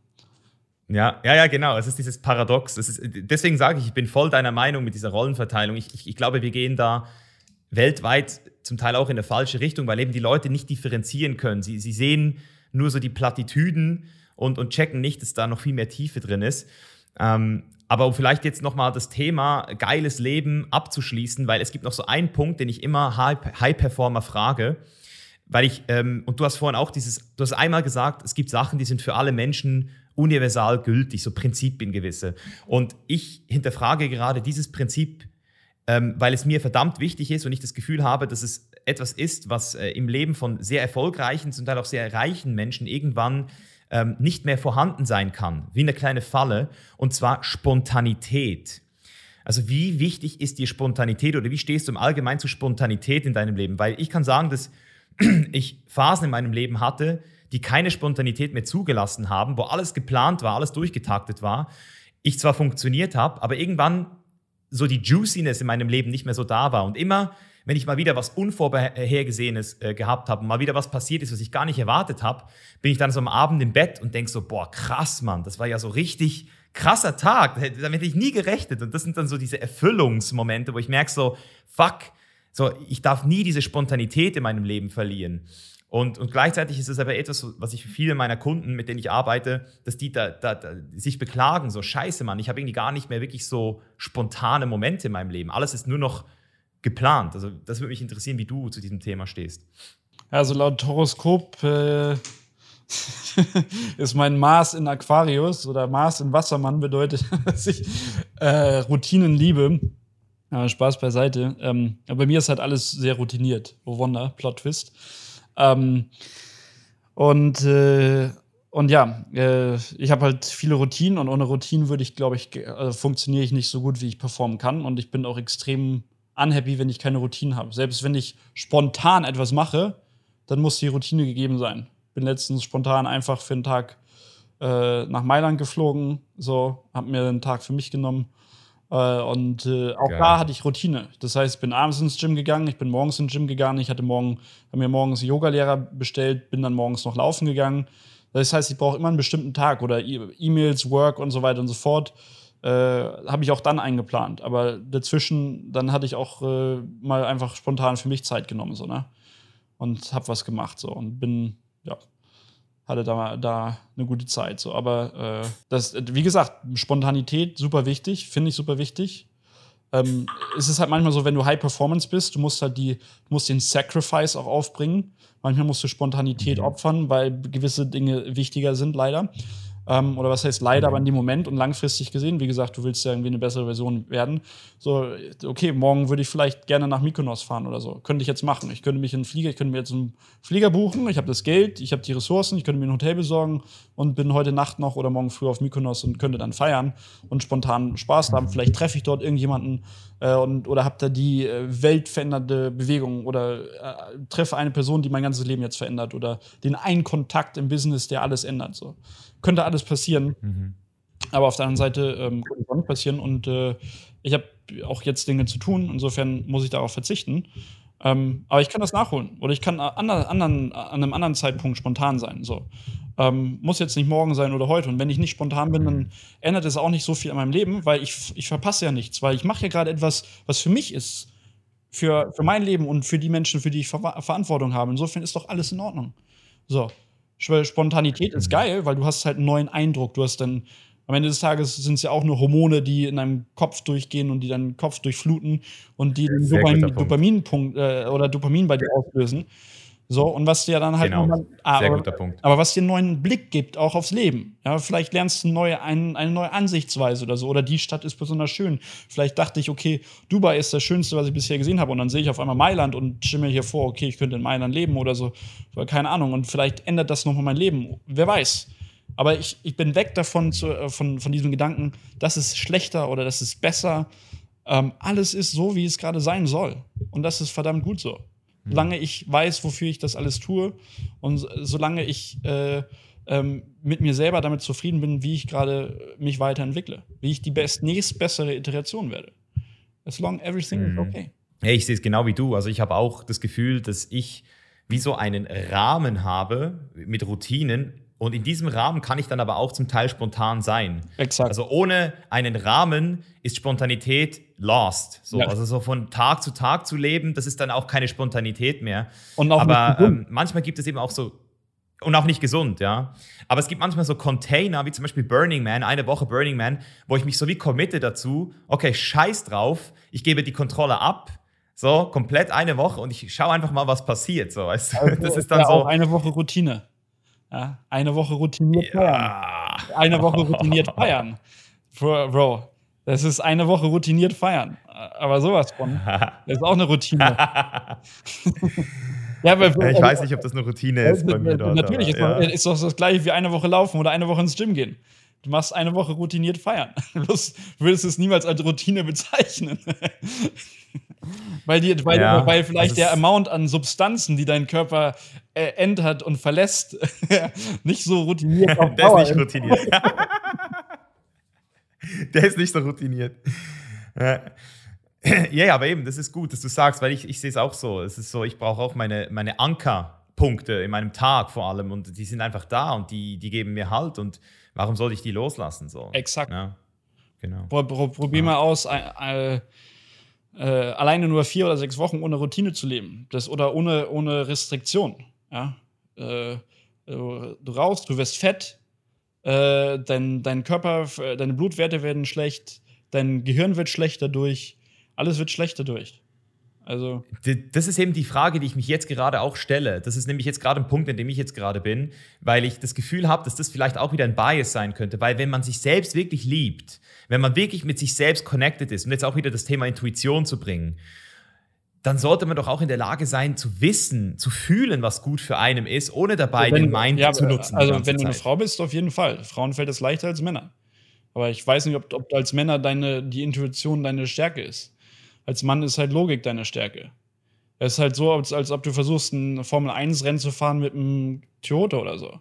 Ja, ja, ja, genau. Es ist dieses Paradox. Ist, deswegen sage ich, ich bin voll deiner Meinung mit dieser Rollenverteilung. Ich, ich, ich glaube, wir gehen da weltweit zum Teil auch in eine falsche Richtung, weil eben die Leute nicht differenzieren können. Sie, sie sehen nur so die Plattitüden und, und checken nicht, dass da noch viel mehr Tiefe drin ist. Ähm, aber um vielleicht jetzt nochmal das Thema geiles Leben abzuschließen, weil es gibt noch so einen Punkt, den ich immer High-Performer frage, weil ich, ähm, und du hast vorhin auch dieses, du hast einmal gesagt, es gibt Sachen, die sind für alle Menschen universal gültig, so Prinzipien gewisse. Und ich hinterfrage gerade dieses Prinzip ähm, weil es mir verdammt wichtig ist und ich das Gefühl habe, dass es etwas ist, was äh, im Leben von sehr erfolgreichen, zum Teil auch sehr reichen Menschen irgendwann ähm, nicht mehr vorhanden sein kann, wie eine kleine Falle, und zwar Spontanität. Also wie wichtig ist dir Spontanität oder wie stehst du im Allgemeinen zu Spontanität in deinem Leben? Weil ich kann sagen, dass *clears throat* ich Phasen in meinem Leben hatte, die keine Spontanität mehr zugelassen haben, wo alles geplant war, alles durchgetaktet war. Ich zwar funktioniert habe, aber irgendwann so die Juiciness in meinem Leben nicht mehr so da war. Und immer, wenn ich mal wieder was Unvorhergesehenes äh, gehabt habe, mal wieder was passiert ist, was ich gar nicht erwartet habe, bin ich dann so am Abend im Bett und denke so, boah, krass, Mann, das war ja so richtig krasser Tag, damit hätte ich nie gerechnet. Und das sind dann so diese Erfüllungsmomente, wo ich merke so, fuck, so, ich darf nie diese Spontanität in meinem Leben verlieren. Und, und gleichzeitig ist es aber etwas, was ich für viele meiner Kunden, mit denen ich arbeite, dass die da, da, da sich beklagen, so scheiße, Mann, ich habe irgendwie gar nicht mehr wirklich so spontane Momente in meinem Leben. Alles ist nur noch geplant? Also, das würde mich interessieren, wie du zu diesem Thema stehst. Also, laut Horoskop äh, *laughs* ist mein Mars in Aquarius oder Mars in Wassermann bedeutet, *laughs* dass ich äh, Routinen liebe. Ja, Spaß beiseite. Ähm, bei mir ist halt alles sehr routiniert. Oh Wunder, Plot Twist. Ähm, und, äh, und ja, äh, ich habe halt viele Routinen und ohne Routinen würde ich, glaube ich, äh, funktioniere ich nicht so gut, wie ich performen kann. Und ich bin auch extrem unhappy, wenn ich keine Routinen habe. Selbst wenn ich spontan etwas mache, dann muss die Routine gegeben sein. Bin letztens spontan einfach für einen Tag äh, nach Mailand geflogen, so, habe mir einen Tag für mich genommen und äh, auch Geil. da hatte ich Routine. Das heißt, ich bin abends ins Gym gegangen, ich bin morgens ins Gym gegangen, ich hatte morgen, habe mir morgens einen Yogalehrer bestellt, bin dann morgens noch laufen gegangen. Das heißt, ich brauche immer einen bestimmten Tag oder e-, E-Mails, Work und so weiter und so fort. Äh, habe ich auch dann eingeplant. Aber dazwischen, dann hatte ich auch äh, mal einfach spontan für mich Zeit genommen, so, ne? Und habe was gemacht, so. Und bin, ja, hatte da, da eine gute Zeit. So. Aber äh, das, wie gesagt, Spontanität super wichtig, finde ich super wichtig. Ähm, es ist halt manchmal so, wenn du High Performance bist, du musst halt die, musst den Sacrifice auch aufbringen. Manchmal musst du Spontanität mhm. opfern, weil gewisse Dinge wichtiger sind, leider. Ähm, oder was heißt leider, mhm. aber in dem Moment und langfristig gesehen, wie gesagt, du willst ja irgendwie eine bessere Version werden. So, okay, morgen würde ich vielleicht gerne nach Mykonos fahren oder so. Könnte ich jetzt machen. Ich könnte mich in einen Flieger, ich könnte mir jetzt einen Flieger buchen, ich habe das Geld, ich habe die Ressourcen, ich könnte mir ein Hotel besorgen und bin heute Nacht noch oder morgen früh auf Mykonos und könnte dann feiern und spontan Spaß haben. Mhm. Vielleicht treffe ich dort irgendjemanden äh, und, oder habe da die äh, weltverändernde Bewegung oder äh, treffe eine Person, die mein ganzes Leben jetzt verändert oder den einen Kontakt im Business, der alles ändert. So könnte alles passieren. Mhm. Aber auf der anderen Seite ähm, könnte es auch nicht passieren. Und äh, ich habe auch jetzt Dinge zu tun. Insofern muss ich darauf verzichten. Ähm, aber ich kann das nachholen. Oder ich kann an, anderen, an einem anderen Zeitpunkt spontan sein. So. Ähm, muss jetzt nicht morgen sein oder heute. Und wenn ich nicht spontan bin, dann ändert es auch nicht so viel an meinem Leben, weil ich, ich verpasse ja nichts. Weil ich mache ja gerade etwas, was für mich ist. Für, für mein Leben und für die Menschen, für die ich Ver Verantwortung habe. Insofern ist doch alles in Ordnung. So. Spontanität ist mhm. geil, weil du hast halt einen neuen Eindruck. Du hast dann am Ende des Tages sind es ja auch nur Hormone, die in deinem Kopf durchgehen und die deinen Kopf durchfluten und die den Dopamin, Dopaminpunkt äh, oder Dopamin bei dir auslösen. So, und was dir dann halt genau. nochmal, ah, Sehr aber, guter Punkt. aber was dir einen neuen Blick gibt, auch aufs Leben. Ja, vielleicht lernst du eine neue, ein, eine neue Ansichtsweise oder so. Oder die Stadt ist besonders schön. Vielleicht dachte ich, okay, Dubai ist das Schönste, was ich bisher gesehen habe. Und dann sehe ich auf einmal Mailand und stimme mir hier vor, okay, ich könnte in Mailand leben oder so. Keine Ahnung. Und vielleicht ändert das nochmal mein Leben. Wer weiß. Aber ich, ich bin weg davon, zu, äh, von, von diesem Gedanken, das ist schlechter oder das ist besser. Ähm, alles ist so, wie es gerade sein soll. Und das ist verdammt gut so. Mhm. Solange ich weiß, wofür ich das alles tue und solange ich äh, ähm, mit mir selber damit zufrieden bin, wie ich gerade mich weiterentwickle, wie ich die best nächstbessere Iteration werde. As long everything mhm. is okay. Hey, ich sehe es genau wie du. Also ich habe auch das Gefühl, dass ich wie so einen Rahmen habe mit Routinen, und in diesem Rahmen kann ich dann aber auch zum Teil spontan sein. Exakt. Also ohne einen Rahmen ist Spontanität lost. So, ja. Also so von Tag zu Tag zu leben, das ist dann auch keine Spontanität mehr. Und auch aber ähm, manchmal gibt es eben auch so und auch nicht gesund, ja. Aber es gibt manchmal so Container, wie zum Beispiel Burning Man, eine Woche Burning Man, wo ich mich so wie committe dazu, okay, scheiß drauf, ich gebe die Kontrolle ab, so komplett eine Woche und ich schaue einfach mal, was passiert, so, weißt du. Also, das ist dann ja, so. Auch eine Woche Routine. Ja, eine Woche routiniert ja. feiern. Eine Woche routiniert feiern. *laughs* Bro, Bro, das ist eine Woche routiniert feiern. Aber sowas von. *laughs* Das ist auch eine Routine. *laughs* ja, aber, ich weiß nicht, ob das eine Routine ist bei mir dort. Natürlich, ist, ja. ist doch das gleiche wie eine Woche laufen oder eine Woche ins Gym gehen. Du machst eine Woche routiniert feiern. *laughs* Bloß würdest es niemals als Routine bezeichnen. weil, die, weil, ja, weil vielleicht der Amount an Substanzen, die dein Körper äh, ändert und verlässt, nicht so routiniert auf Der ist nicht routiniert. *laughs* der ist nicht so routiniert. *clears throat* Ja. ja, aber eben, das ist gut, dass du sagst, weil ich, ich sehe es auch so. Es ist so, ich brauche auch meine, meine Ankerpunkte in meinem Tag vor allem und die sind einfach da und die, die geben mir Halt und warum sollte ich die loslassen? So. Exakt. Ja, genau. Probier ja. mal aus, äh, äh, alleine nur vier oder sechs Wochen ohne Routine zu leben. Das, oder ohne, ohne Restriktion. Ja? Äh, du, du rauchst, du wirst fett, äh, dein, dein Körper, deine Blutwerte werden schlecht, dein Gehirn wird schlecht dadurch, alles wird schlecht dadurch. Also das ist eben die Frage, die ich mich jetzt gerade auch stelle. Das ist nämlich jetzt gerade ein Punkt, in dem ich jetzt gerade bin, weil ich das Gefühl habe, dass das vielleicht auch wieder ein Bias sein könnte. Weil wenn man sich selbst wirklich liebt, wenn man wirklich mit sich selbst connected ist, und jetzt auch wieder das Thema Intuition zu bringen, dann sollte man doch auch in der Lage sein, zu wissen, zu fühlen, was gut für einen ist, ohne dabei wenn, den Mind ja, zu nutzen. Also, wenn du eine Frau bist, auf jeden Fall. Frauen fällt es leichter als Männer. Aber ich weiß nicht, ob, ob als Männer deine, die Intuition deine Stärke ist. Als Mann ist halt Logik deine Stärke. Es ist halt so, als, als ob du versuchst, ein Formel-1-Rennen zu fahren mit einem Toyota oder so.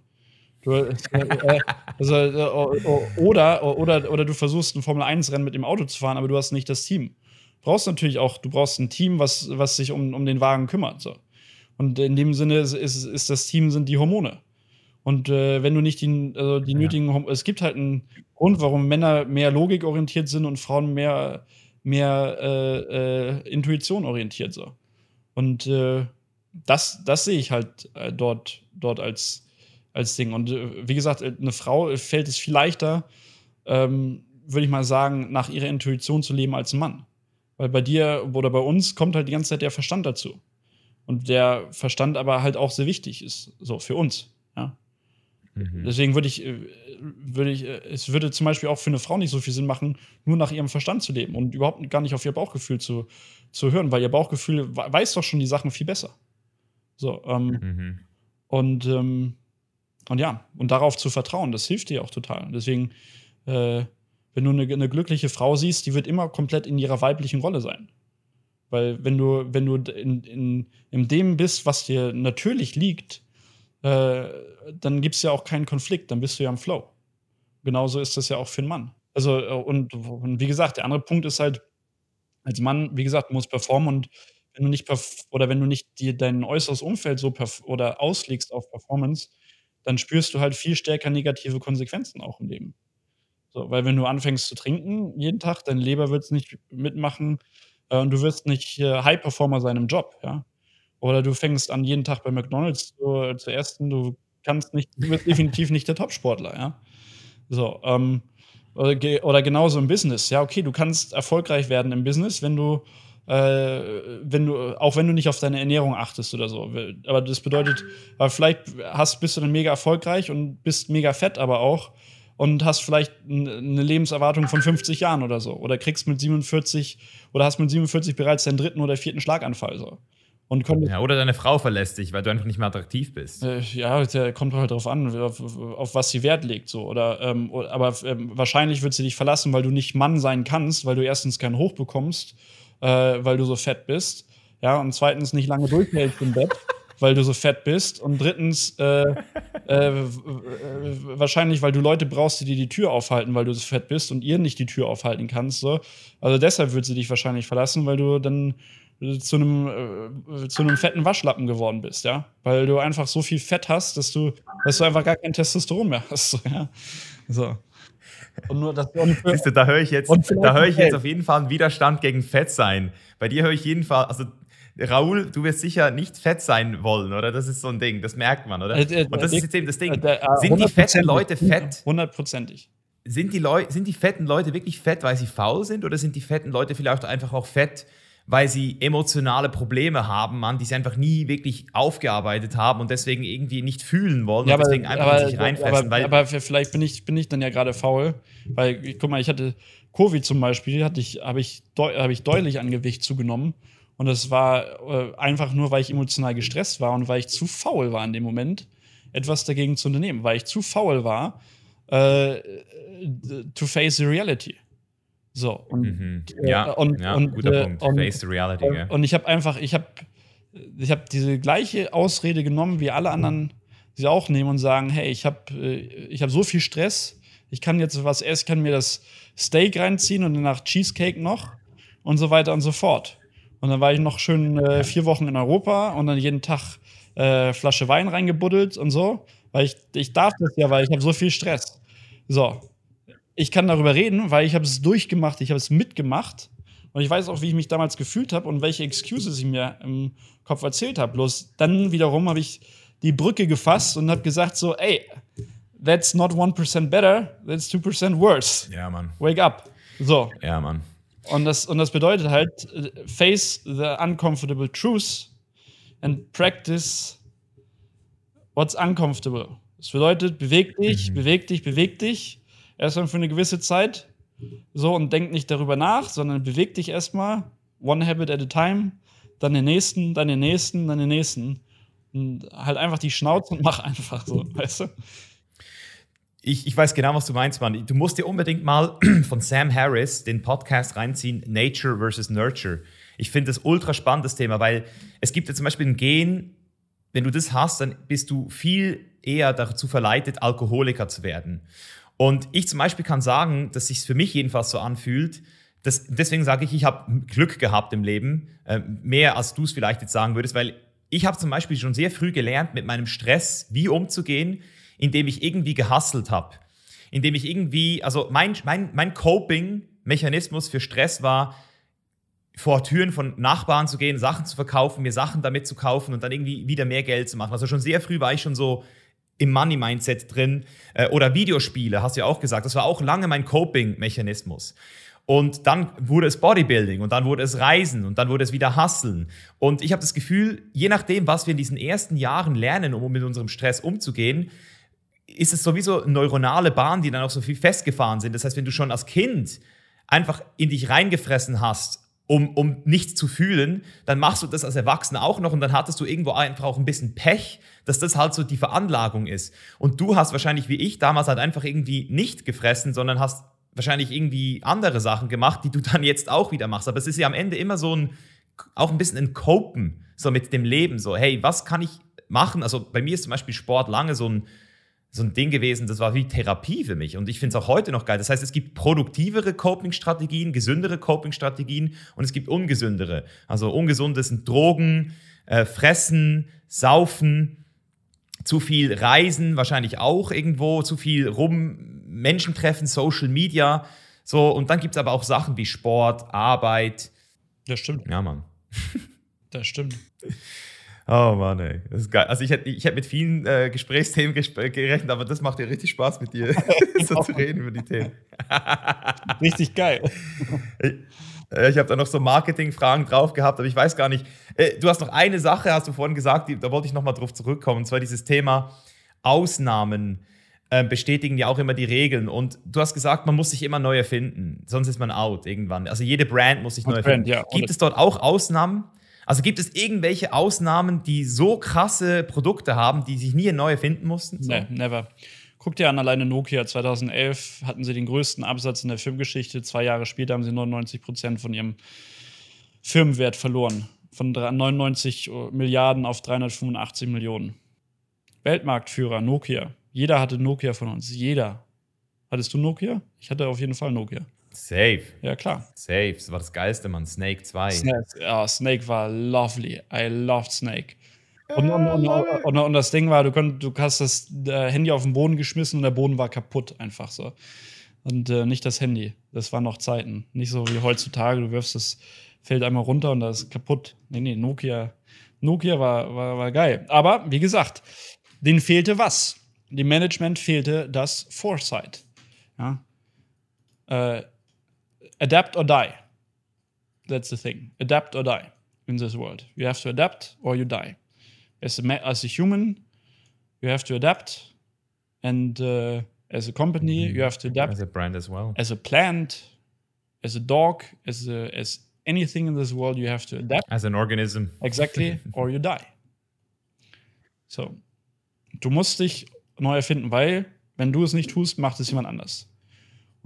Du, äh, äh, also, äh, oder, oder, oder du versuchst, ein Formel-1-Rennen mit dem Auto zu fahren, aber du hast nicht das Team brauchst natürlich auch, du brauchst ein Team, was, was sich um, um den Wagen kümmert. So. Und in dem Sinne ist, ist, ist das Team sind die Hormone. Und äh, wenn du nicht die, also die ja. nötigen, es gibt halt einen Grund, warum Männer mehr logikorientiert sind und Frauen mehr, mehr äh, äh, Intuition orientiert so. Und äh, das, das sehe ich halt äh, dort, dort als, als Ding. Und äh, wie gesagt, eine Frau fällt es viel leichter, ähm, würde ich mal sagen, nach ihrer Intuition zu leben als ein Mann. Weil bei dir oder bei uns kommt halt die ganze Zeit der Verstand dazu. Und der Verstand aber halt auch sehr wichtig ist, so für uns. Ja. Mhm. Deswegen würde ich, äh, würde ich, äh, es würde zum Beispiel auch für eine Frau nicht so viel Sinn machen, nur nach ihrem Verstand zu leben und überhaupt gar nicht auf ihr Bauchgefühl zu, zu hören, weil ihr Bauchgefühl weiß doch schon die Sachen viel besser. So, ähm, mhm. und, ähm, und ja, und darauf zu vertrauen, das hilft dir auch total. Deswegen, äh, wenn du eine, eine, glückliche Frau siehst, die wird immer komplett in ihrer weiblichen Rolle sein. Weil wenn du, wenn du in, in, in dem bist, was dir natürlich liegt, äh, dann gibt es ja auch keinen Konflikt, dann bist du ja im Flow. Genauso ist das ja auch für einen Mann. Also, äh, und, und wie gesagt, der andere Punkt ist halt, als Mann, wie gesagt, muss performen und wenn du nicht oder wenn du nicht dir dein äußeres Umfeld so oder auslegst auf Performance, dann spürst du halt viel stärker negative Konsequenzen auch im Leben. So, weil wenn du anfängst zu trinken jeden Tag, dein Leber wird es nicht mitmachen äh, und du wirst nicht äh, High Performer sein im Job, ja. Oder du fängst an, jeden Tag bei McDonalds zu, zu essen, du kannst nicht, du bist definitiv nicht der Topsportler, ja. So, ähm, oder, oder genauso im Business, ja, okay, du kannst erfolgreich werden im Business, wenn du äh, wenn du, auch wenn du nicht auf deine Ernährung achtest oder so. Aber das bedeutet, vielleicht hast, bist du dann mega erfolgreich und bist mega fett, aber auch und hast vielleicht eine Lebenserwartung von 50 Jahren oder so. Oder kriegst mit 47 oder hast mit 47 bereits deinen dritten oder vierten Schlaganfall. So. Und ja, oder deine Frau verlässt dich, weil du einfach nicht mehr attraktiv bist. Äh, ja, der kommt halt darauf an, auf, auf, was sie Wert legt. So. Oder, ähm, aber ähm, wahrscheinlich wird sie dich verlassen, weil du nicht Mann sein kannst, weil du erstens keinen Hoch bekommst, äh, weil du so fett bist. Ja, und zweitens nicht lange durchhältst im Bett *laughs* weil du so fett bist. Und drittens, äh, äh, wahrscheinlich, weil du Leute brauchst, die dir die Tür aufhalten, weil du so fett bist und ihr nicht die Tür aufhalten kannst. So. Also deshalb wird sie dich wahrscheinlich verlassen, weil du dann zu einem, äh, zu einem fetten Waschlappen geworden bist, ja. Weil du einfach so viel Fett hast, dass du, dass du einfach gar kein Testosteron mehr hast. *laughs* So, ja? so. Und nur das Siehst du, da höre ich jetzt, da höre ich jetzt auf jeden Fall einen Widerstand gegen Fett sein. Bei dir höre ich jeden Fall, also Raoul, du wirst sicher nicht fett sein wollen, oder? Das ist so ein Ding, das merkt man, oder? Äh, äh, Und das ist jetzt eben das Ding. Äh, sind die fetten Leute fett? Hundertprozentig. Sind die, Leu sind die fetten Leute wirklich fett, weil sie faul sind? Oder sind die fetten Leute vielleicht einfach auch fett, weil sie emotionale Probleme haben, Mann, die sie einfach nie wirklich aufgearbeitet haben und deswegen irgendwie nicht fühlen wollen ja, und deswegen einfach aber, sich reinfressen. Aber, aber, vielleicht bin ich, bin ich dann ja gerade faul, weil, guck mal, ich hatte Covid zum Beispiel, hatte ich, habe ich, hab ich deutlich an Gewicht zugenommen und das war äh, einfach nur, weil ich emotional gestresst war und weil ich zu faul war in dem Moment, etwas dagegen zu unternehmen, weil ich zu faul war, äh, to face the reality. So. Und, mhm. ja, äh, und, ja, und, guter äh, Punkt. Und, face the reality, ja. Und ich habe einfach, ich habe ich hab diese gleiche Ausrede genommen, wie alle anderen sie auch nehmen und sagen, hey, ich habe äh, ich hab so viel Stress, ich kann jetzt was essen, ich kann mir das Steak reinziehen und danach Cheesecake noch und so weiter und so fort. Und dann war ich noch schön äh, vier Wochen in Europa und dann jeden Tag äh, Flasche Wein reingebuddelt und so. Weil ich, ich darf das ja, weil ich habe so viel Stress. So. Ich kann darüber reden, weil ich habe es durchgemacht, ich habe es mitgemacht. Und ich weiß auch, wie ich mich damals gefühlt habe und welche Excuses ich mir im Kopf erzählt habe. Bloß dann wiederum habe ich die Brücke gefasst und habe gesagt so, ey, that's not 1% better, that's 2% worse. Ja, Mann. Wake up. So. Ja, Mann. Und das, und das bedeutet halt, face the uncomfortable truth and practice what's uncomfortable. Das bedeutet, beweg dich, mhm. beweg dich, beweg dich. Erstmal für eine gewisse Zeit. So und denk nicht darüber nach, sondern beweg dich erstmal. One habit at a time. Dann den nächsten, dann den nächsten, dann den nächsten. Und halt einfach die Schnauze und mach einfach so, *laughs* weißt du? Ich, ich weiß genau, was du meinst, Mann. Du musst dir unbedingt mal *clears throat* von Sam Harris den Podcast reinziehen, Nature versus Nurture. Ich finde das ultra spannendes Thema, weil es gibt ja zum Beispiel ein Gen, wenn du das hast, dann bist du viel eher dazu verleitet, Alkoholiker zu werden. Und ich zum Beispiel kann sagen, dass sich für mich jedenfalls so anfühlt, dass, deswegen sage ich, ich habe Glück gehabt im Leben, äh, mehr als du es vielleicht jetzt sagen würdest, weil ich habe zum Beispiel schon sehr früh gelernt, mit meinem Stress wie umzugehen, indem ich irgendwie gehustelt habe. Indem ich irgendwie, also mein, mein, mein Coping-Mechanismus für Stress war, vor Türen von Nachbarn zu gehen, Sachen zu verkaufen, mir Sachen damit zu kaufen und dann irgendwie wieder mehr Geld zu machen. Also schon sehr früh war ich schon so im Money-Mindset drin. Äh, oder Videospiele, hast du ja auch gesagt. Das war auch lange mein Coping-Mechanismus. Und dann wurde es Bodybuilding und dann wurde es Reisen und dann wurde es wieder Hustlen. Und ich habe das Gefühl, je nachdem, was wir in diesen ersten Jahren lernen, um mit unserem Stress umzugehen, ist es sowieso neuronale Bahnen, die dann auch so viel festgefahren sind. Das heißt, wenn du schon als Kind einfach in dich reingefressen hast, um, um nichts zu fühlen, dann machst du das als Erwachsener auch noch und dann hattest du irgendwo einfach auch ein bisschen Pech, dass das halt so die Veranlagung ist. Und du hast wahrscheinlich wie ich damals halt einfach irgendwie nicht gefressen, sondern hast wahrscheinlich irgendwie andere Sachen gemacht, die du dann jetzt auch wieder machst. Aber es ist ja am Ende immer so ein, auch ein bisschen ein Copen, so mit dem Leben, so, hey, was kann ich machen? Also bei mir ist zum Beispiel Sport lange so ein, so ein Ding gewesen, das war wie Therapie für mich. Und ich finde es auch heute noch geil. Das heißt, es gibt produktivere Coping-Strategien, gesündere Coping-Strategien und es gibt ungesündere. Also ungesunde sind Drogen, äh, Fressen, Saufen, zu viel Reisen, wahrscheinlich auch irgendwo, zu viel rum, Menschen treffen, Social Media. So, und dann gibt es aber auch Sachen wie Sport, Arbeit. Das stimmt. Ja, Mann. Das stimmt. *laughs* Oh Mann, ey. Das ist geil. Also ich hätte ich hätt mit vielen äh, Gesprächsthemen gesp gerechnet, aber das macht ja richtig Spaß mit dir, *laughs* *laughs* so zu reden über die Themen. *laughs* richtig geil. Ich, äh, ich habe da noch so Marketing-Fragen drauf gehabt, aber ich weiß gar nicht. Äh, du hast noch eine Sache, hast du vorhin gesagt, die, da wollte ich nochmal drauf zurückkommen, und zwar dieses Thema Ausnahmen äh, bestätigen ja auch immer die Regeln. Und du hast gesagt, man muss sich immer neu erfinden, sonst ist man out irgendwann. Also jede Brand muss sich neu erfinden. Ja, Gibt es dort auch Ausnahmen? Also gibt es irgendwelche Ausnahmen, die so krasse Produkte haben, die sich nie neu erfinden mussten? So? Nee, never. Guck dir an, alleine Nokia 2011 hatten sie den größten Absatz in der Filmgeschichte. Zwei Jahre später haben sie 99 Prozent von ihrem Firmenwert verloren. Von 99 Milliarden auf 385 Millionen. Weltmarktführer Nokia. Jeder hatte Nokia von uns. Jeder. Hattest du Nokia? Ich hatte auf jeden Fall Nokia. Safe. Ja, klar. Safe. Das war das Geilste, Mann. Snake 2. Snake, ja, Snake war lovely. I loved Snake. Und, und, und, und, das Ding war, du, konnt, du hast das äh, Handy auf den Boden geschmissen und der Boden war kaputt, einfach so. Und äh, nicht das Handy. Das waren noch Zeiten. Nicht so wie heutzutage, du wirfst das, fällt einmal runter und das ist kaputt. Nee, nee, Nokia, Nokia war, war, war geil. Aber wie gesagt, denen fehlte was. Dem Management fehlte das Foresight. Ja? Äh, adapt or die. That's the thing. Adapt or die in this world. You have to adapt or you die. As a, as a human, you have to adapt, and uh, as a company, mm -hmm. you have to adapt. As a brand as well. As a plant, as a dog, as a, as anything in this world, you have to adapt. As an organism. Exactly, *laughs* or you die. So, du musst dich neu erfinden, weil wenn du es nicht tust, macht es jemand anders.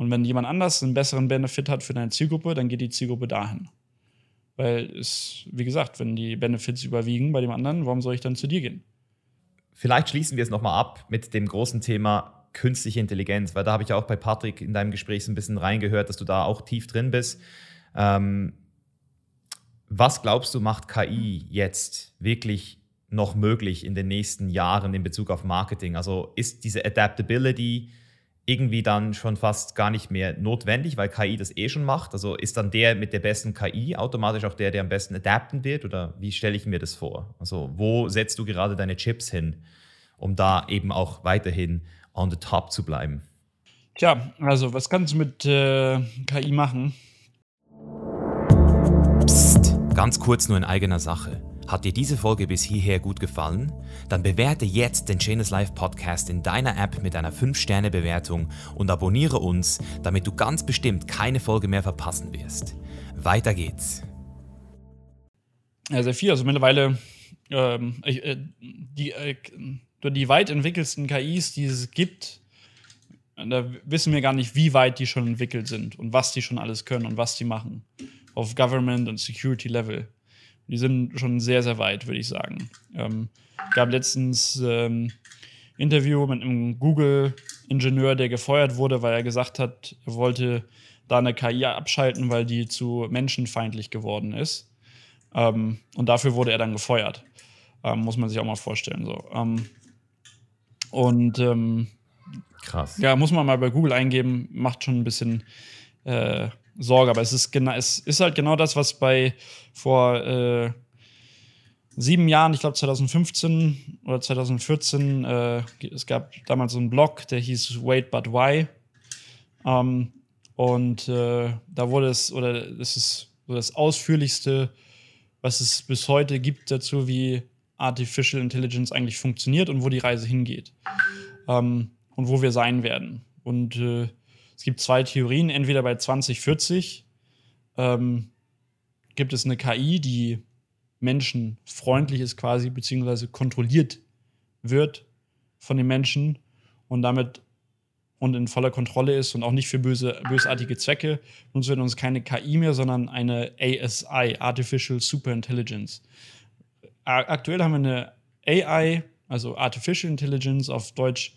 Und wenn jemand anders einen besseren Benefit hat für deine Zielgruppe, dann geht die Zielgruppe dahin. Weil es, wie gesagt, wenn die Benefits überwiegen bei dem anderen, warum soll ich dann zu dir gehen? Vielleicht schließen wir es nochmal ab mit dem großen Thema künstliche Intelligenz, weil da habe ich auch bei Patrick in deinem Gespräch so ein bisschen reingehört, dass du da auch tief drin bist. Ähm, was glaubst du, macht KI jetzt wirklich noch möglich in den nächsten Jahren in Bezug auf Marketing? Also ist diese Adaptability irgendwie dann schon fast gar nicht mehr notwendig, weil KI das eh schon macht? Also ist dann der mit der besten KI automatisch auch der, der am besten adapten wird? Oder wie stelle ich mir das vor? Also wo setzt du gerade deine Chips hin, um da eben auch weiterhin on the top zu bleiben? Tja, also was kannst du mit äh, KI machen? Ganz kurz nur in eigener Sache. Hat dir diese Folge bis hierher gut gefallen? Dann bewerte jetzt den Chainless Life Podcast in deiner App mit einer 5-Sterne-Bewertung und abonniere uns, damit du ganz bestimmt keine Folge mehr verpassen wirst. Weiter geht's. Ja, sehr viel. Also mittlerweile ähm, äh, die, äh, die weit entwickelsten KIs, die es gibt, da wissen wir gar nicht, wie weit die schon entwickelt sind und was die schon alles können und was die machen. Auf Government und Security Level. Die sind schon sehr, sehr weit, würde ich sagen. Ähm, gab letztens ähm, Interview mit einem Google-Ingenieur, der gefeuert wurde, weil er gesagt hat, er wollte da eine KI abschalten, weil die zu menschenfeindlich geworden ist. Ähm, und dafür wurde er dann gefeuert. Ähm, muss man sich auch mal vorstellen. So. Ähm, und ähm, krass. Ja, muss man mal bei Google eingeben, macht schon ein bisschen äh, Sorge. Aber es ist, genau, es ist halt genau das, was bei vor äh, sieben Jahren, ich glaube 2015 oder 2014, äh, es gab damals so einen Blog, der hieß Wait But Why. Ähm, und äh, da wurde es, oder es ist so das ausführlichste, was es bis heute gibt dazu, wie Artificial Intelligence eigentlich funktioniert und wo die Reise hingeht. Ähm, und wo wir sein werden. Und äh, es gibt zwei Theorien. Entweder bei 2040 ähm, gibt es eine KI, die menschenfreundlich ist quasi, beziehungsweise kontrolliert wird von den Menschen und damit und in voller Kontrolle ist und auch nicht für böse, bösartige Zwecke. Nun wird uns keine KI mehr, sondern eine ASI, Artificial Superintelligence. Aktuell haben wir eine AI, also Artificial Intelligence auf Deutsch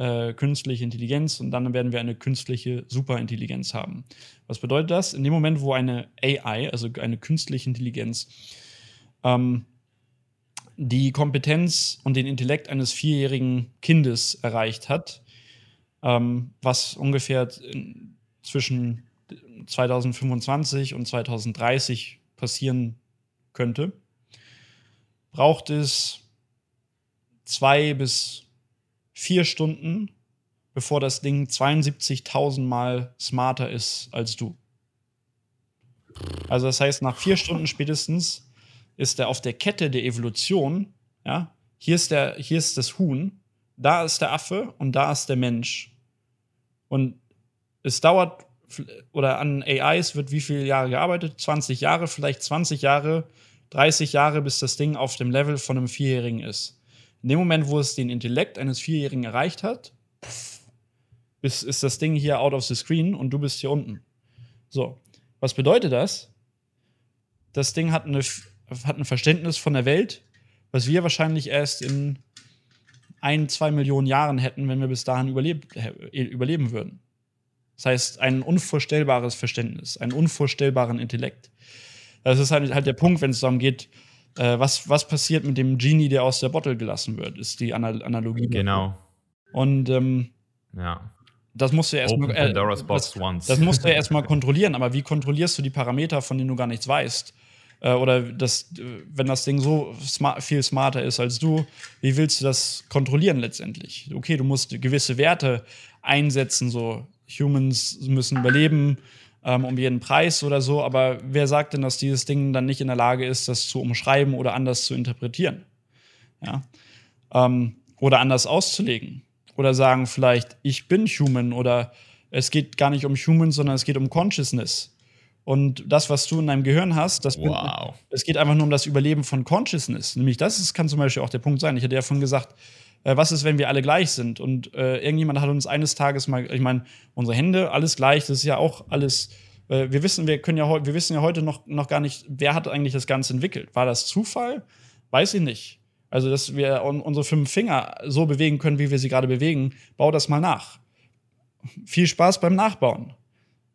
äh, künstliche Intelligenz und dann werden wir eine künstliche Superintelligenz haben. Was bedeutet das? In dem Moment, wo eine AI, also eine künstliche Intelligenz, ähm, die Kompetenz und den Intellekt eines vierjährigen Kindes erreicht hat, ähm, was ungefähr zwischen 2025 und 2030 passieren könnte, braucht es zwei bis vier Stunden, bevor das Ding 72.000 Mal smarter ist als du. Also das heißt, nach vier Stunden spätestens ist er auf der Kette der Evolution, ja, hier ist, der, hier ist das Huhn, da ist der Affe und da ist der Mensch. Und es dauert, oder an AIs wird wie viele Jahre gearbeitet? 20 Jahre, vielleicht 20 Jahre, 30 Jahre, bis das Ding auf dem Level von einem Vierjährigen ist. In dem Moment, wo es den Intellekt eines Vierjährigen erreicht hat, ist, ist das Ding hier out of the screen und du bist hier unten. So, was bedeutet das? Das Ding hat, eine, hat ein Verständnis von der Welt, was wir wahrscheinlich erst in ein, zwei Millionen Jahren hätten, wenn wir bis dahin überlebt, äh, überleben würden. Das heißt, ein unvorstellbares Verständnis, einen unvorstellbaren Intellekt. Das ist halt, halt der Punkt, wenn es darum geht, äh, was, was passiert mit dem Genie, der aus der Bottle gelassen wird, ist die Anal Analogie. Genau. Und ähm, ja. Das musst du ja erstmal äh, das, das, musst du ja erstmal kontrollieren, aber wie kontrollierst du die Parameter, von denen du gar nichts weißt? Äh, oder das, wenn das Ding so smart, viel smarter ist als du, wie willst du das kontrollieren letztendlich? Okay, du musst gewisse Werte einsetzen, so Humans müssen überleben, ähm, um jeden Preis oder so. Aber wer sagt denn, dass dieses Ding dann nicht in der Lage ist, das zu umschreiben oder anders zu interpretieren? Ja? Ähm, oder anders auszulegen? Oder sagen vielleicht, ich bin human oder es geht gar nicht um human, sondern es geht um Consciousness. Und das, was du in deinem Gehirn hast, das wow. es geht einfach nur um das Überleben von Consciousness. Nämlich das ist, kann zum Beispiel auch der Punkt sein. Ich hatte ja vorhin gesagt, äh, was ist, wenn wir alle gleich sind? Und äh, irgendjemand hat uns eines Tages mal, ich meine, unsere Hände, alles gleich, das ist ja auch alles. Äh, wir wissen, wir können ja wir wissen ja heute noch, noch gar nicht, wer hat eigentlich das Ganze entwickelt. War das Zufall? Weiß ich nicht. Also, dass wir unsere fünf Finger so bewegen können, wie wir sie gerade bewegen, bau das mal nach. Viel Spaß beim Nachbauen.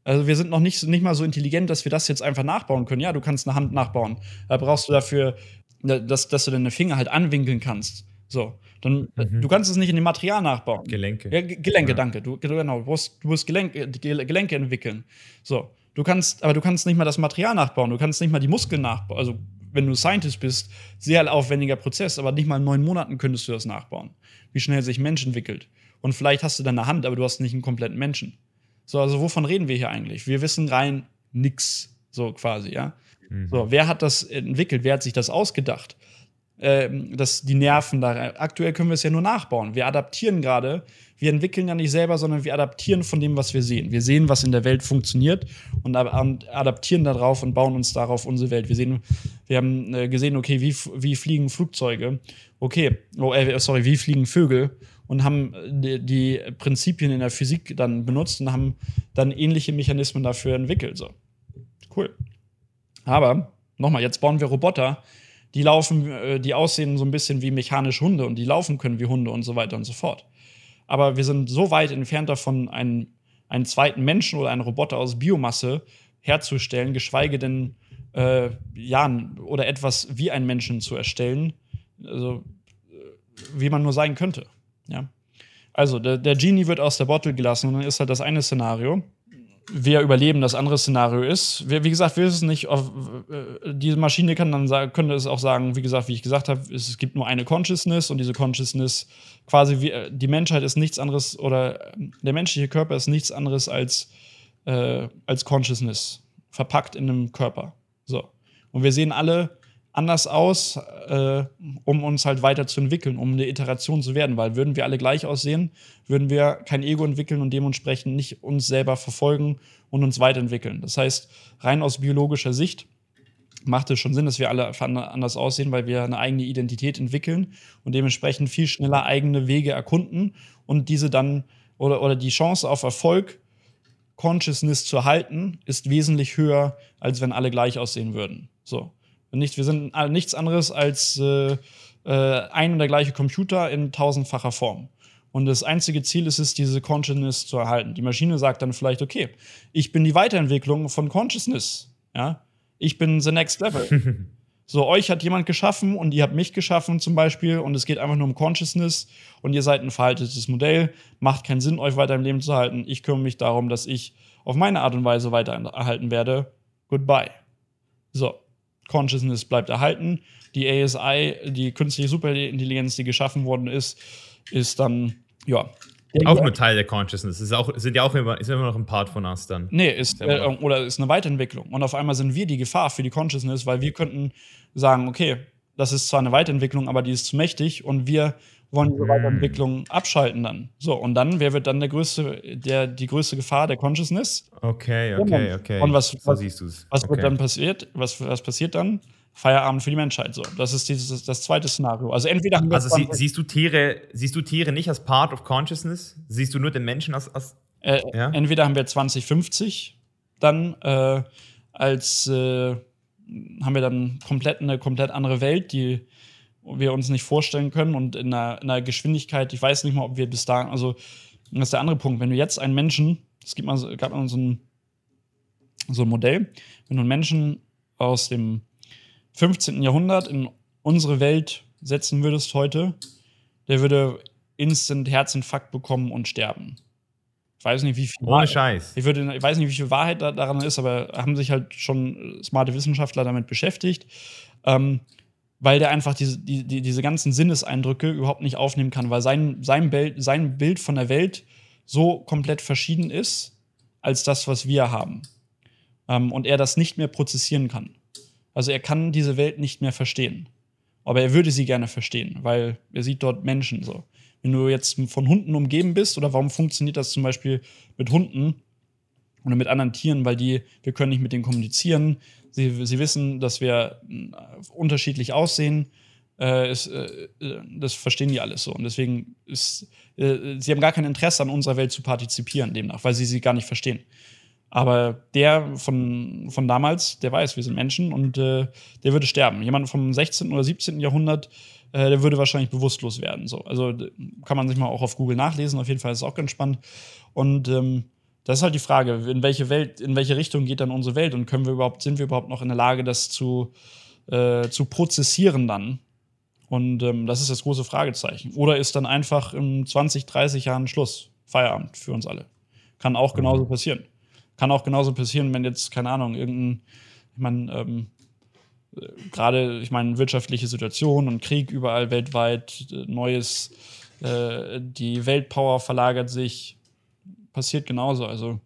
Also wir sind noch nicht, nicht mal so intelligent, dass wir das jetzt einfach nachbauen können. Ja, du kannst eine Hand nachbauen. Da brauchst du dafür, dass, dass du deine Finger halt anwinkeln kannst. So. Dann, mhm. Du kannst es nicht in dem Material nachbauen. Gelenke. Ja, Gelenke, ja. danke. Du, genau, du musst, du musst Gelenke, Gelenke entwickeln. So. Du kannst, aber du kannst nicht mal das Material nachbauen. Du kannst nicht mal die Muskeln nachbauen. Also, wenn du Scientist bist, sehr aufwendiger Prozess, aber nicht mal in neun Monaten könntest du das nachbauen. Wie schnell sich Mensch entwickelt. Und vielleicht hast du deine Hand, aber du hast nicht einen kompletten Menschen. So, also wovon reden wir hier eigentlich? Wir wissen rein nix. So quasi, ja. Mhm. So, wer hat das entwickelt? Wer hat sich das ausgedacht? Dass die Nerven da. Aktuell können wir es ja nur nachbauen. Wir adaptieren gerade. Wir entwickeln ja nicht selber, sondern wir adaptieren von dem, was wir sehen. Wir sehen, was in der Welt funktioniert und adaptieren darauf und bauen uns darauf unsere Welt. Wir sehen, wir haben äh, gesehen, okay, wie, wie fliegen Flugzeuge? Okay, oh, äh, sorry, wie fliegen Vögel? Und haben äh, die, die, Prinzipien in der Physik dann benutzt und haben dann ähnliche Mechanismen dafür entwickelt. So. Cool. Aber, nochmal, jetzt bauen wir Roboter, die laufen, äh, die aussehen so ein bisschen wie mechanische Hunde und die laufen können wie Hunde und so weiter und so fort. Aber wir sind so weit entfernt davon, einen, einen zweiten Menschen oder einen Roboter aus Biomasse herzustellen, geschweige denn äh, ja, oder etwas wie einen Menschen zu erstellen, also äh, wie man nur sein könnte. Ja? Also, der, der Genie wird aus der Bottle gelassen und dann ist halt das eine Szenario wir überleben. Das andere Szenario ist, wir, wie gesagt, wir wissen nicht, auf, äh, diese Maschine kann dann könnte es auch sagen, wie gesagt, wie ich gesagt habe, es gibt nur eine Consciousness und diese Consciousness quasi wie, äh, die Menschheit ist nichts anderes oder der menschliche Körper ist nichts anderes als, äh, als Consciousness verpackt in einem Körper. So. Und wir sehen alle anders aus, äh, um uns halt weiterzuentwickeln, um eine Iteration zu werden. Weil würden wir alle gleich aussehen, würden wir kein Ego entwickeln und dementsprechend nicht uns selber verfolgen und uns weiterentwickeln. Das heißt, rein aus biologischer Sicht macht es schon Sinn, dass wir alle anders aussehen, weil wir eine eigene Identität entwickeln und dementsprechend viel schneller eigene Wege erkunden und diese dann oder, oder die Chance auf Erfolg, Consciousness zu erhalten, ist wesentlich höher, als wenn alle gleich aussehen würden. So. Nicht, wir sind nichts anderes als äh, äh, ein und der gleiche Computer in tausendfacher Form. Und das einzige Ziel ist es, diese Consciousness zu erhalten. Die Maschine sagt dann vielleicht, okay, ich bin die Weiterentwicklung von Consciousness. Ja? Ich bin the next level. *laughs* so, euch hat jemand geschaffen und ihr habt mich geschaffen zum Beispiel und es geht einfach nur um Consciousness und ihr seid ein verhaltetes Modell. Macht keinen Sinn, euch weiter im Leben zu halten. Ich kümmere mich darum, dass ich auf meine Art und Weise weiter erhalten werde. Goodbye. So. Consciousness bleibt erhalten. Die ASI, die künstliche Superintelligenz, die geschaffen worden ist, ist dann, ja. Auch nur Teil der Consciousness. Ist, auch, sind ja auch immer, ist immer noch ein Part von uns dann. Nee, ist, äh, oder ist eine Weiterentwicklung. Und auf einmal sind wir die Gefahr für die Consciousness, weil wir könnten sagen, okay, das ist zwar eine Weiterentwicklung, aber die ist zu mächtig und wir wollen diese. Weiterentwicklung abschalten dann. So, und dann, wer wird dann der größte, der, die größte Gefahr der Consciousness? Okay, okay, okay. Und was, so siehst du's. Was okay. wird dann passiert? Was, was passiert dann? Feierabend für die Menschheit. So, das ist dieses, das zweite Szenario. Also entweder Also sie, siehst du Tiere, siehst du Tiere nicht als Part of Consciousness? Siehst du nur den Menschen als, als äh, ja? entweder haben wir 2050 dann äh, als äh, haben wir dann komplett eine komplett andere Welt, die wir uns nicht vorstellen können und in einer, in einer, Geschwindigkeit, ich weiß nicht mal, ob wir bis dahin, also das ist der andere Punkt, wenn du jetzt einen Menschen, es gibt mal, gab mal so ein, so ein Modell, wenn du einen Menschen aus dem 15. Jahrhundert in unsere Welt setzen würdest heute, der würde instant Herzinfarkt bekommen und sterben. Ich weiß nicht, wie viel. Ohne Wahrheit, Scheiß. Ich, würde, ich weiß nicht, wie viel Wahrheit da, daran ist, aber haben sich halt schon smarte Wissenschaftler damit beschäftigt. Ähm, weil der einfach diese, die, die, diese ganzen Sinneseindrücke überhaupt nicht aufnehmen kann, weil sein, sein, Bild, sein Bild von der Welt so komplett verschieden ist als das, was wir haben. Ähm, und er das nicht mehr prozessieren kann. Also er kann diese Welt nicht mehr verstehen. Aber er würde sie gerne verstehen, weil er sieht dort Menschen so. Wenn du jetzt von Hunden umgeben bist, oder warum funktioniert das zum Beispiel mit Hunden oder mit anderen Tieren, weil die, wir können nicht mit denen kommunizieren, Sie, sie wissen, dass wir äh, unterschiedlich aussehen. Äh, ist, äh, das verstehen die alles so. Und deswegen ist, äh, sie haben gar kein Interesse an unserer Welt zu partizipieren, demnach, weil sie sie gar nicht verstehen. Aber der von, von damals, der weiß, wir sind Menschen und äh, der würde sterben. Jemand vom 16. oder 17. Jahrhundert, äh, der würde wahrscheinlich bewusstlos werden. So. Also kann man sich mal auch auf Google nachlesen, auf jeden Fall ist es auch ganz spannend. Und ähm, das ist halt die Frage, in welche Welt, in welche Richtung geht dann unsere Welt und können wir überhaupt, sind wir überhaupt noch in der Lage, das zu, äh, zu prozessieren dann? Und ähm, das ist das große Fragezeichen. Oder ist dann einfach in 20, 30 Jahren Schluss, Feierabend für uns alle? Kann auch genauso mhm. passieren. Kann auch genauso passieren, wenn jetzt, keine Ahnung, irgendein, ich meine, ähm, äh, gerade, ich meine, wirtschaftliche Situation und Krieg überall weltweit, äh, neues, äh, die Weltpower verlagert sich, passiert genauso. Also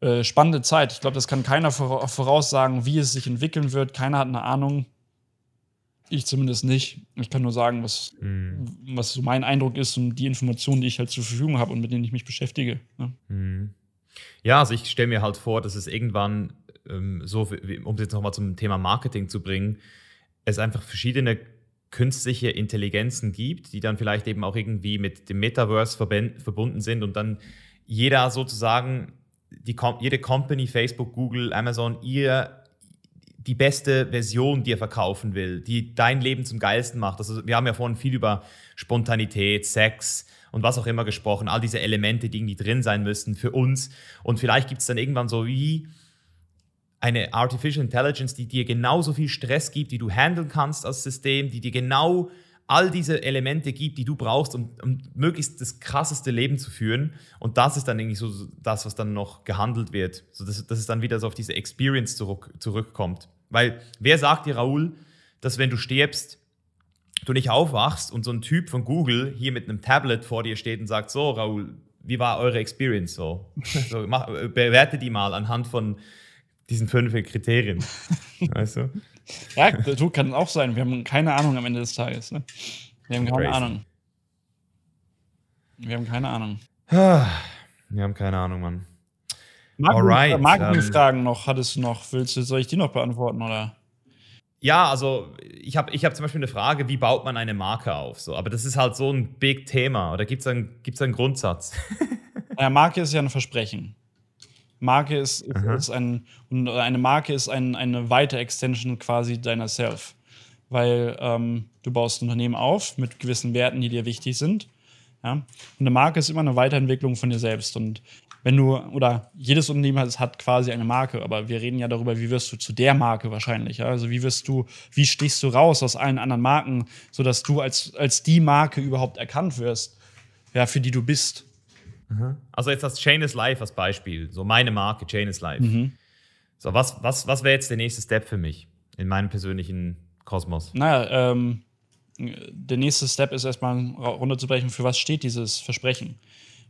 äh, spannende Zeit. Ich glaube, das kann keiner voraussagen, wie es sich entwickeln wird. Keiner hat eine Ahnung. Ich zumindest nicht. Ich kann nur sagen, was, mhm. was so mein Eindruck ist und die Informationen, die ich halt zur Verfügung habe und mit denen ich mich beschäftige. Ne? Mhm. Ja, also ich stelle mir halt vor, dass es irgendwann, ähm, so, um es jetzt nochmal zum Thema Marketing zu bringen, es einfach verschiedene künstliche Intelligenzen gibt, die dann vielleicht eben auch irgendwie mit dem Metaverse verbunden sind und dann jeder sozusagen, die, jede Company, Facebook, Google, Amazon, ihr die beste Version dir verkaufen will, die dein Leben zum geilsten macht. Also wir haben ja vorhin viel über Spontanität, Sex und was auch immer gesprochen, all diese Elemente, die irgendwie drin sein müssen für uns. Und vielleicht gibt es dann irgendwann so wie eine Artificial Intelligence, die dir genauso viel Stress gibt, die du handeln kannst als System, die dir genau all diese Elemente gibt, die du brauchst, um, um, möglichst das krasseste Leben zu führen. Und das ist dann irgendwie so das, was dann noch gehandelt wird. So dass, dass es dann wieder so auf diese Experience zurück, zurückkommt. Weil wer sagt dir, Raoul, dass wenn du stirbst, du nicht aufwachst und so ein Typ von Google hier mit einem Tablet vor dir steht und sagt, so Raoul, wie war eure Experience so? *laughs* so mach, bewerte die mal anhand von diesen fünf Kriterien. *laughs* weißt du? Ja, du kann auch sein. Wir haben keine Ahnung am Ende des Tages. Ne? Wir haben keine Crazy. Ahnung. Wir haben keine Ahnung. *sighs* Wir haben keine Ahnung, Mann. Um, noch hattest du noch. Willst du, soll ich die noch beantworten oder? Ja, also ich habe ich hab zum Beispiel eine Frage, wie baut man eine Marke auf? So, aber das ist halt so ein big Thema. Oder gibt es einen, gibt's einen Grundsatz? *laughs* Ja, Marke ist ja ein Versprechen. Marke ist, ist, ist ein, und eine Marke ist ein, eine weite Extension quasi deiner Self. Weil ähm, du baust ein Unternehmen auf mit gewissen Werten, die dir wichtig sind. Ja? Und eine Marke ist immer eine Weiterentwicklung von dir selbst. Und wenn du, oder jedes Unternehmen hat, hat quasi eine Marke, aber wir reden ja darüber, wie wirst du zu der Marke wahrscheinlich. Ja? Also wie wirst du, wie stichst du raus aus allen anderen Marken, sodass du als, als die Marke überhaupt erkannt wirst, ja, für die du bist. Mhm. Also jetzt das Chain is Life als Beispiel, so meine Marke Chain is Life. Mhm. So, was, was, was wäre jetzt der nächste Step für mich in meinem persönlichen Kosmos? Naja, ähm, der nächste Step ist erstmal runterzubrechen, für was steht dieses Versprechen.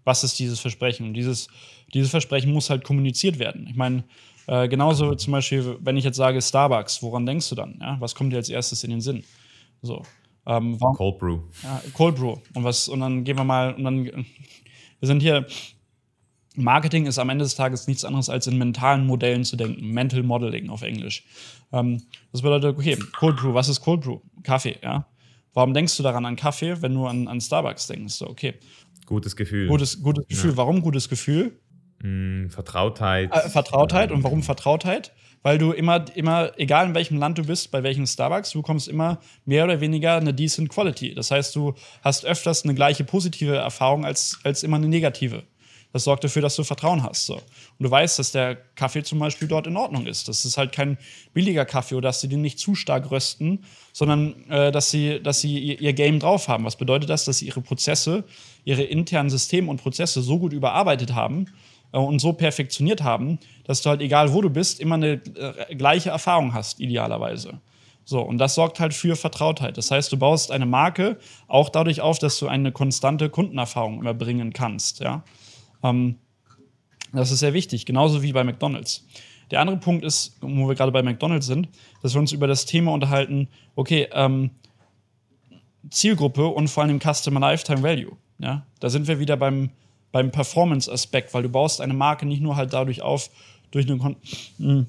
Was ist dieses Versprechen? Und dieses, dieses Versprechen muss halt kommuniziert werden. Ich meine, äh, genauso zum Beispiel, wenn ich jetzt sage Starbucks, woran denkst du dann? Ja? Was kommt dir als erstes in den Sinn? So. Ähm, Cold Brew. Ja, Cold Brew. Und was, und dann gehen wir mal, und dann wir sind hier. Marketing ist am Ende des Tages nichts anderes als in mentalen Modellen zu denken. Mental Modeling auf Englisch. Ähm, das bedeutet, okay, Cold Brew, was ist Cold Brew? Kaffee, ja. Warum denkst du daran an Kaffee, wenn du an, an Starbucks denkst? So, okay. Gutes Gefühl. Gutes, gutes Gefühl. Ja. Warum gutes Gefühl? Mm, Vertrautheit. Äh, Vertrautheit. Und warum Vertrautheit? Weil du immer, immer, egal in welchem Land du bist, bei welchem Starbucks, du bekommst immer mehr oder weniger eine decent Quality. Das heißt, du hast öfters eine gleiche positive Erfahrung als, als immer eine negative. Das sorgt dafür, dass du Vertrauen hast. So. Und du weißt, dass der Kaffee zum Beispiel dort in Ordnung ist. Das ist halt kein billiger Kaffee oder dass sie den nicht zu stark rösten, sondern äh, dass sie, dass sie ihr, ihr Game drauf haben. Was bedeutet das? Dass sie ihre Prozesse, ihre internen Systeme und Prozesse so gut überarbeitet haben, und so perfektioniert haben, dass du halt, egal wo du bist, immer eine äh, gleiche Erfahrung hast, idealerweise. So, und das sorgt halt für Vertrautheit. Das heißt, du baust eine Marke auch dadurch auf, dass du eine konstante Kundenerfahrung immer bringen kannst. Ja? Ähm, das ist sehr wichtig, genauso wie bei McDonalds. Der andere Punkt ist, wo wir gerade bei McDonalds sind, dass wir uns über das Thema unterhalten, okay, ähm, Zielgruppe und vor allem Customer Lifetime Value. Ja? Da sind wir wieder beim, beim Performance-Aspekt, weil du baust eine Marke nicht nur halt dadurch auf, durch eine Kon hm,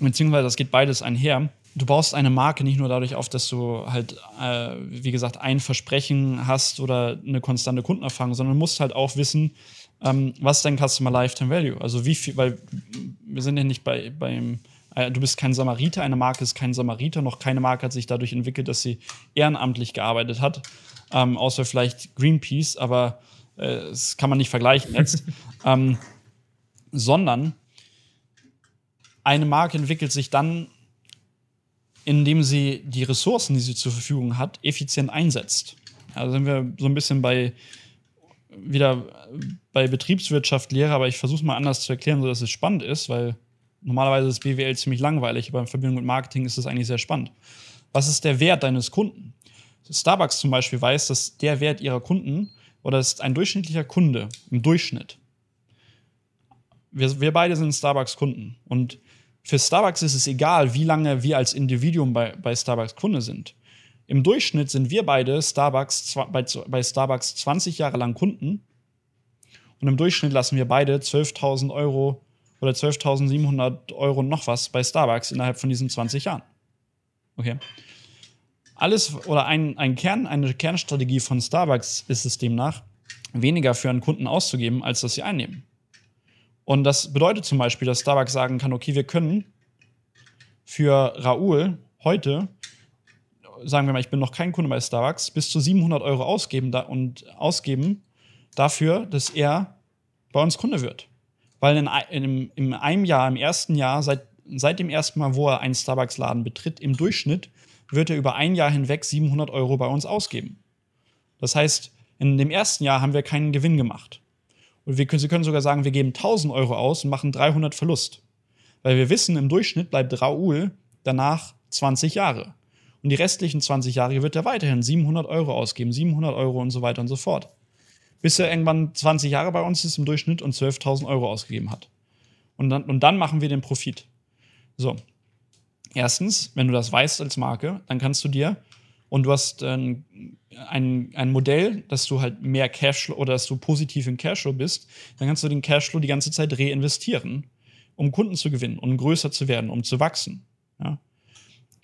beziehungsweise das geht beides einher. Du baust eine Marke nicht nur dadurch auf, dass du halt, äh, wie gesagt, ein Versprechen hast oder eine konstante Kundenerfahrung, sondern musst halt auch wissen, ähm, was dein Customer Lifetime Value? Also wie viel, weil wir sind ja nicht bei, beim, äh, du bist kein Samariter, eine Marke ist kein Samariter, noch keine Marke hat sich dadurch entwickelt, dass sie ehrenamtlich gearbeitet hat, ähm, außer vielleicht Greenpeace, aber äh, das kann man nicht vergleichen jetzt, *laughs* ähm, sondern eine Marke entwickelt sich dann, indem sie die Ressourcen, die sie zur Verfügung hat, effizient einsetzt. Also sind wir so ein bisschen bei wieder bei Betriebswirtschaft Lehre, aber ich versuche es mal anders zu erklären, sodass es spannend ist, weil normalerweise ist BWL ziemlich langweilig, aber in Verbindung mit Marketing ist es eigentlich sehr spannend. Was ist der Wert deines Kunden? Starbucks zum Beispiel weiß, dass der Wert ihrer Kunden oder ist ein durchschnittlicher Kunde im Durchschnitt wir, wir beide sind Starbucks-Kunden. Und für Starbucks ist es egal, wie lange wir als Individuum bei, bei Starbucks Kunde sind. Im Durchschnitt sind wir beide Starbucks, bei, bei Starbucks 20 Jahre lang Kunden. Und im Durchschnitt lassen wir beide 12.000 Euro oder 12.700 Euro noch was bei Starbucks innerhalb von diesen 20 Jahren. Okay. Alles oder ein, ein Kern, eine Kernstrategie von Starbucks ist es demnach, weniger für einen Kunden auszugeben, als dass sie einnehmen. Und das bedeutet zum Beispiel, dass Starbucks sagen kann, okay, wir können für Raoul heute, sagen wir mal, ich bin noch kein Kunde bei Starbucks, bis zu 700 Euro ausgeben da und ausgeben dafür, dass er bei uns Kunde wird. Weil in, in, in einem Jahr, im ersten Jahr, seit, seit dem ersten Mal, wo er einen Starbucks-Laden betritt, im Durchschnitt wird er über ein Jahr hinweg 700 Euro bei uns ausgeben. Das heißt, in dem ersten Jahr haben wir keinen Gewinn gemacht. Und wir können, Sie können sogar sagen, wir geben 1000 Euro aus und machen 300 Verlust. Weil wir wissen, im Durchschnitt bleibt Raoul danach 20 Jahre. Und die restlichen 20 Jahre wird er weiterhin 700 Euro ausgeben, 700 Euro und so weiter und so fort. Bis er irgendwann 20 Jahre bei uns ist im Durchschnitt und 12.000 Euro ausgegeben hat. Und dann, und dann machen wir den Profit. So. Erstens, wenn du das weißt als Marke, dann kannst du dir und du hast äh, ein, ein Modell, dass du halt mehr Cashflow oder dass du positiv in Cashflow bist, dann kannst du den Cashflow die ganze Zeit reinvestieren, um Kunden zu gewinnen, um größer zu werden, um zu wachsen. Ja?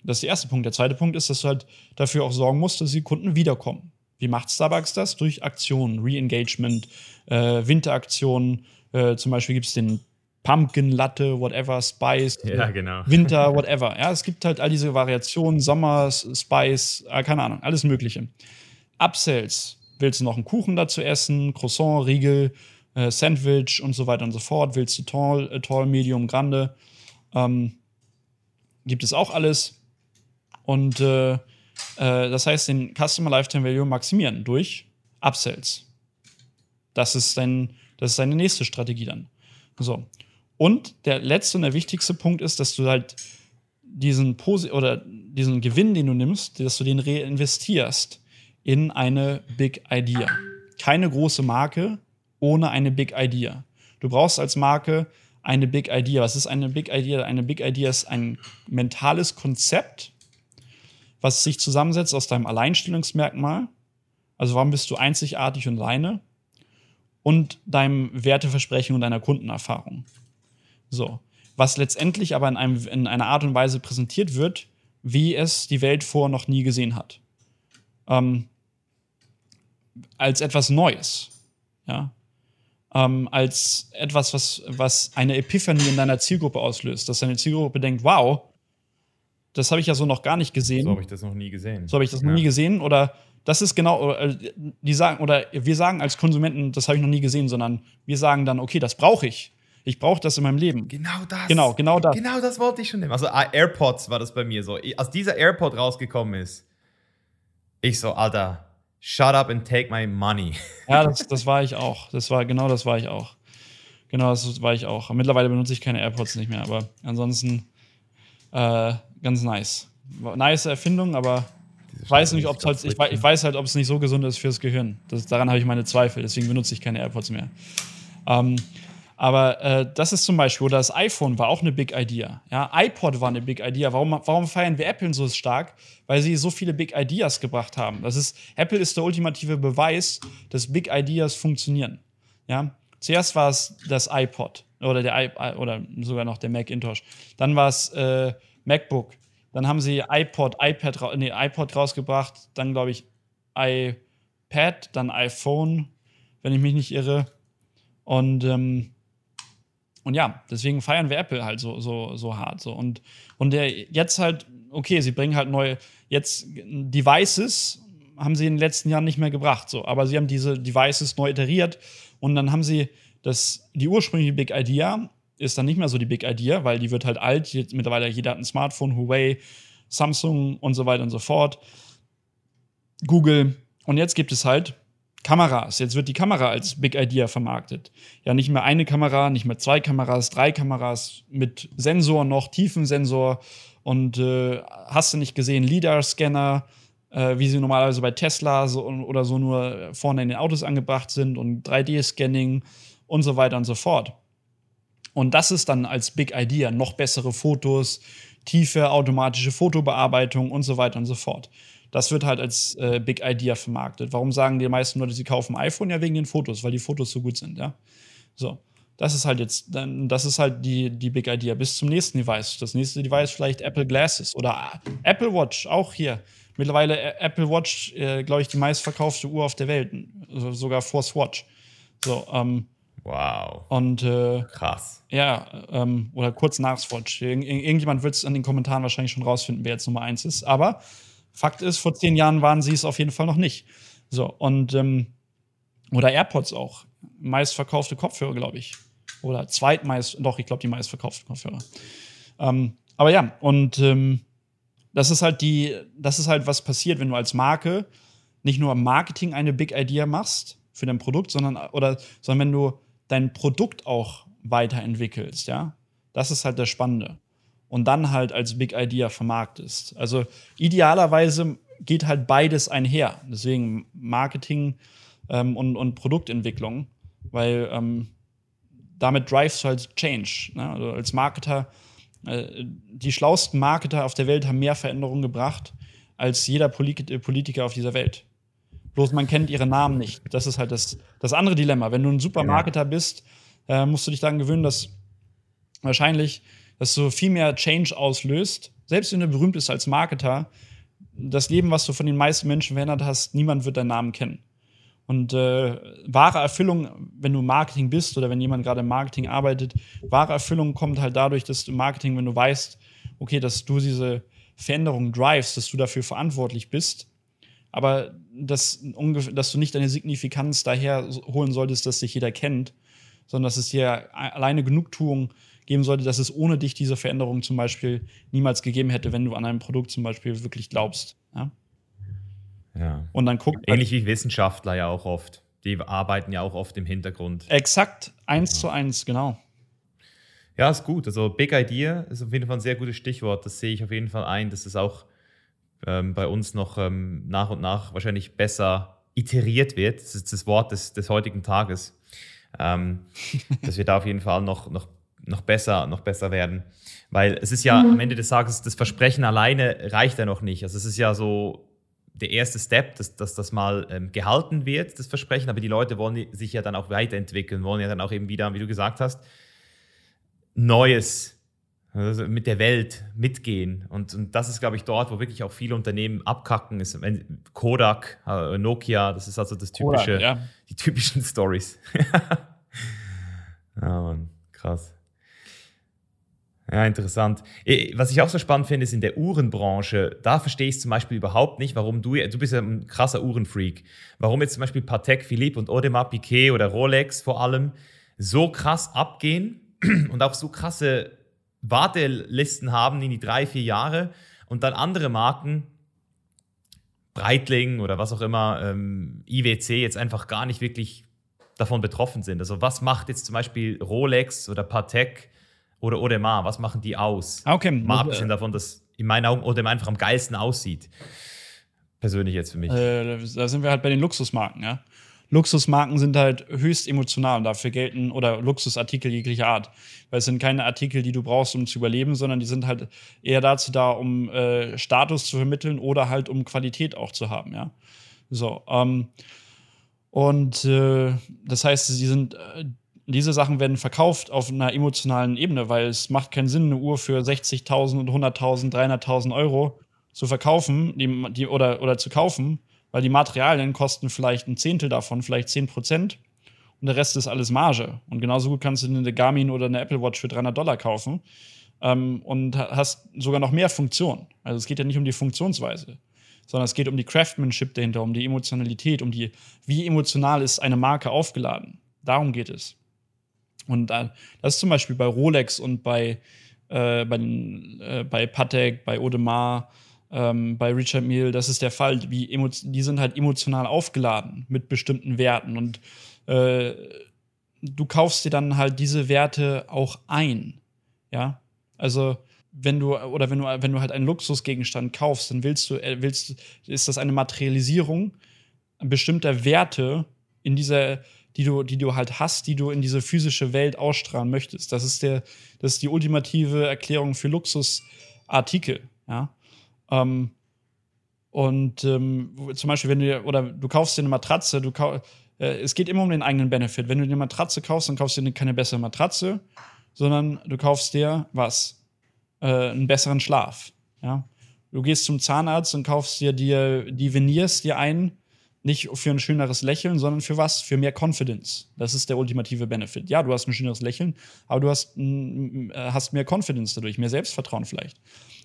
Das ist der erste Punkt. Der zweite Punkt ist, dass du halt dafür auch sorgen musst, dass die Kunden wiederkommen. Wie macht Starbucks das? Durch Aktionen, Re-Engagement, äh, Winteraktionen. Äh, zum Beispiel gibt es den Pumpkin Latte, whatever, Spice, ja, genau. *laughs* Winter, whatever. Ja, es gibt halt all diese Variationen, Sommer, Spice, äh, keine Ahnung, alles Mögliche. Upsells, willst du noch einen Kuchen dazu essen, Croissant, Riegel, äh, Sandwich und so weiter und so fort, willst du Tall, äh, tall Medium, Grande, ähm, gibt es auch alles. Und äh, äh, das heißt, den Customer Lifetime Value maximieren durch Upsells. Das ist, dein, das ist deine nächste Strategie dann. So. Und der letzte und der wichtigste Punkt ist, dass du halt diesen Posi oder diesen Gewinn, den du nimmst, dass du den reinvestierst in eine Big Idea. Keine große Marke ohne eine Big Idea. Du brauchst als Marke eine Big Idea. Was ist eine Big Idea? Eine Big Idea ist ein mentales Konzept, was sich zusammensetzt aus deinem Alleinstellungsmerkmal. Also warum bist du einzigartig und alleine? Und deinem Werteversprechen und deiner Kundenerfahrung. So. Was letztendlich aber in, einem, in einer Art und Weise präsentiert wird, wie es die Welt vor noch nie gesehen hat. Ähm, als etwas Neues. Ja. Ähm, als etwas, was, was eine Epiphanie in deiner Zielgruppe auslöst. Dass deine Zielgruppe denkt, wow, das habe ich ja so noch gar nicht gesehen. So habe ich das noch nie gesehen. So habe ich das ja. noch nie gesehen. Oder das ist genau, äh, die sagen, oder wir sagen als Konsumenten, das habe ich noch nie gesehen, sondern wir sagen dann, okay, das brauche ich. Ich brauche das in meinem Leben. Genau das. Genau, genau das. Genau das wollte ich schon nehmen. Also ah, AirPods war das bei mir so. Als dieser AirPod rausgekommen ist, ich so, Alter, shut up and take my money. *laughs* Ja, das, das war ich auch. Das war, genau das war ich auch. Genau, das war ich auch. Mittlerweile benutze ich keine AirPods nicht mehr, aber ansonsten äh, ganz nice. Nice Erfindung, aber ich weiß nicht, ob halt, ich, ich, weiß halt, ob es nicht so gesund ist fürs Gehirn. Das, daran habe ich meine Zweifel, deswegen benutze ich keine AirPods mehr. Ähm, aber äh, das ist zum Beispiel, oder das iPhone war auch eine Big Idea. Ja, iPod war eine Big Idea. Warum, warum feiern wir Apple so stark? Weil sie so viele Big Ideas gebracht haben. Das ist, Apple ist der ultimative Beweis, dass Big Ideas funktionieren. Ja, zuerst war es das iPod oder der I oder sogar noch der Macintosh. Dann war es äh, MacBook. Dann haben sie iPod, iPad, nee, iPod rausgebracht. Dann glaube ich iPad, dann iPhone, wenn ich mich nicht irre. Und ähm, und ja, deswegen feiern wir Apple halt so, so, so hart. So. Und, und der jetzt halt, okay, sie bringen halt neue, jetzt Devices haben sie in den letzten Jahren nicht mehr gebracht. So. Aber sie haben diese Devices neu iteriert und dann haben sie das, die ursprüngliche Big Idea ist dann nicht mehr so die Big Idea, weil die wird halt alt. Jetzt, mittlerweile jeder hat ein Smartphone, Huawei, Samsung und so weiter und so fort. Google. Und jetzt gibt es halt Kameras. Jetzt wird die Kamera als Big Idea vermarktet. Ja, nicht mehr eine Kamera, nicht mehr zwei Kameras, drei Kameras mit Sensor noch, Tiefensensor und äh, hast du nicht gesehen, LIDAR-Scanner, äh, wie sie normalerweise bei Tesla so, oder so nur vorne in den Autos angebracht sind und 3D-Scanning und so weiter und so fort. Und das ist dann als Big Idea noch bessere Fotos, tiefe automatische Fotobearbeitung und so weiter und so fort. Das wird halt als äh, Big Idea vermarktet. Warum sagen die meisten Leute, sie kaufen ein iPhone? Ja, wegen den Fotos, weil die Fotos so gut sind, ja. So. Das ist halt jetzt, dann, das ist halt die, die Big Idea. Bis zum nächsten Device. Das nächste Device vielleicht Apple Glasses oder Apple Watch, auch hier. Mittlerweile äh, Apple Watch, äh, glaube ich, die meistverkaufte Uhr auf der Welt. Also sogar vor Swatch. So, ähm, Wow. Und äh, krass. Ja, ähm, oder kurz nach Swatch. Ir irgendjemand wird es in den Kommentaren wahrscheinlich schon rausfinden, wer jetzt Nummer eins ist. Aber Fakt ist, vor zehn Jahren waren sie es auf jeden Fall noch nicht. So, und ähm, oder AirPods auch. Meistverkaufte Kopfhörer, glaube ich. Oder zweitmeist, doch, ich glaube, die meistverkauften Kopfhörer. Ähm, aber ja, und ähm, das ist halt die, das ist halt, was passiert, wenn du als Marke nicht nur im Marketing eine Big Idea machst für dein Produkt, sondern, oder, sondern wenn du dein Produkt auch weiterentwickelst, ja. Das ist halt das Spannende. Und dann halt als Big Idea vermarktest. Also idealerweise geht halt beides einher. Deswegen Marketing ähm, und, und Produktentwicklung, weil ähm, damit drivest du halt Change. Ne? Also als Marketer, äh, die schlauesten Marketer auf der Welt haben mehr Veränderungen gebracht als jeder Polit Politiker auf dieser Welt. Bloß man kennt ihre Namen nicht. Das ist halt das, das andere Dilemma. Wenn du ein Supermarketer bist, äh, musst du dich daran gewöhnen, dass wahrscheinlich, dass du viel mehr Change auslöst. Selbst wenn du berühmt bist als Marketer, das Leben, was du von den meisten Menschen verändert hast, niemand wird deinen Namen kennen. Und äh, wahre Erfüllung, wenn du Marketing bist oder wenn jemand gerade im Marketing arbeitet, wahre Erfüllung kommt halt dadurch, dass du Marketing, wenn du weißt, okay, dass du diese Veränderung drivest, dass du dafür verantwortlich bist, aber dass, dass du nicht deine Signifikanz daher holen solltest, dass dich jeder kennt, sondern dass es dir alleine Genugtuung geben sollte, dass es ohne dich diese Veränderung zum Beispiel niemals gegeben hätte, wenn du an einem Produkt zum Beispiel wirklich glaubst. Ja. ja. Und dann guckt. Ähnlich wie Wissenschaftler ja auch oft. Die arbeiten ja auch oft im Hintergrund. Exakt, eins ja. zu eins, genau. Ja, ist gut. Also Big Idea ist auf jeden Fall ein sehr gutes Stichwort. Das sehe ich auf jeden Fall ein, dass es auch ähm, bei uns noch ähm, nach und nach wahrscheinlich besser iteriert wird. Das ist das Wort des, des heutigen Tages. Ähm, *laughs* dass wir da auf jeden Fall noch, noch, noch, besser, noch besser werden. Weil es ist ja mhm. am Ende des Tages, das Versprechen alleine reicht ja noch nicht. Also es ist ja so der erste Step, dass, dass das mal ähm, gehalten wird, das Versprechen. Aber die Leute wollen sich ja dann auch weiterentwickeln, wollen ja dann auch eben wieder, wie du gesagt hast, Neues also mit der Welt mitgehen. Und, und das ist, glaube ich, dort, wo wirklich auch viele Unternehmen abkacken. Ist Kodak, äh, Nokia, das ist also das typische, Kodak, ja. die typischen *laughs* Stories. ja, Mann, krass. Ja, interessant. Was ich auch so spannend finde, ist in der Uhrenbranche, da verstehe ich zum Beispiel überhaupt nicht, warum du, du bist ja ein krasser Uhrenfreak, warum jetzt zum Beispiel Patek Philippe und Audemars Piquet oder Rolex vor allem so krass abgehen *clears throat* und auch so krasse Wartelisten haben in die drei, vier Jahre und dann andere Marken, Breitling oder was auch immer, ähm, IWC jetzt einfach gar nicht wirklich davon betroffen sind. Also was macht jetzt zum Beispiel Rolex oder Patek oder Audemars, was machen die aus? Ah, okay. Mal abgesehen davon, dass in meinen Augen Audemars einfach am geilsten aussieht. Persönlich jetzt für mich. Äh, da sind wir halt bei den Luxusmarken, ja. Luxusmarken sind halt höchst emotional und dafür gelten oder Luxusartikel jeglicher Art. Weil es sind keine Artikel, die du brauchst, um zu überleben, sondern die sind halt eher dazu da, um äh, Status zu vermitteln oder halt um Qualität auch zu haben, ja. So, ähm, und äh, das heißt, sie sind, äh, diese Sachen werden verkauft auf einer emotionalen Ebene, weil es macht keinen Sinn, eine Uhr für 60.000 und 100.000, 300.000 Euro zu verkaufen die, die, oder, oder zu kaufen, weil die Materialien kosten vielleicht ein Zehntel davon, vielleicht 10 Prozent und der Rest ist alles Marge. Und genauso gut kannst du eine Garmin oder eine Apple Watch für 300 Dollar kaufen ähm, und hast sogar noch mehr Funktion. Also es geht ja nicht um die Funktionsweise, sondern es geht um die Craftsmanship dahinter, um die Emotionalität, um die, wie emotional ist eine Marke aufgeladen. Darum geht es. Und das ist zum Beispiel bei Rolex und bei, äh, bei, äh, bei Patek, bei Audemars, ähm, bei Richard Mille, das ist der Fall. Wie die sind halt emotional aufgeladen mit bestimmten Werten und äh, du kaufst dir dann halt diese Werte auch ein. Ja, also wenn du oder wenn du wenn du halt einen Luxusgegenstand kaufst, dann willst du äh, willst ist das eine Materialisierung bestimmter Werte in dieser die du, die du halt hast, die du in diese physische Welt ausstrahlen möchtest. Das ist der, das ist die ultimative Erklärung für Luxusartikel. Ja. Ähm, und ähm, zum Beispiel, wenn du oder du kaufst dir eine Matratze, du äh, es geht immer um den eigenen Benefit. Wenn du dir eine Matratze kaufst, dann kaufst du dir keine bessere Matratze, sondern du kaufst dir was? Äh, einen besseren Schlaf. Ja? Du gehst zum Zahnarzt und kaufst dir, dir die Veneers dir ein, nicht für ein schöneres Lächeln, sondern für was? Für mehr Confidence. Das ist der ultimative Benefit. Ja, du hast ein schöneres Lächeln, aber du hast, äh, hast mehr Confidence dadurch, mehr Selbstvertrauen vielleicht.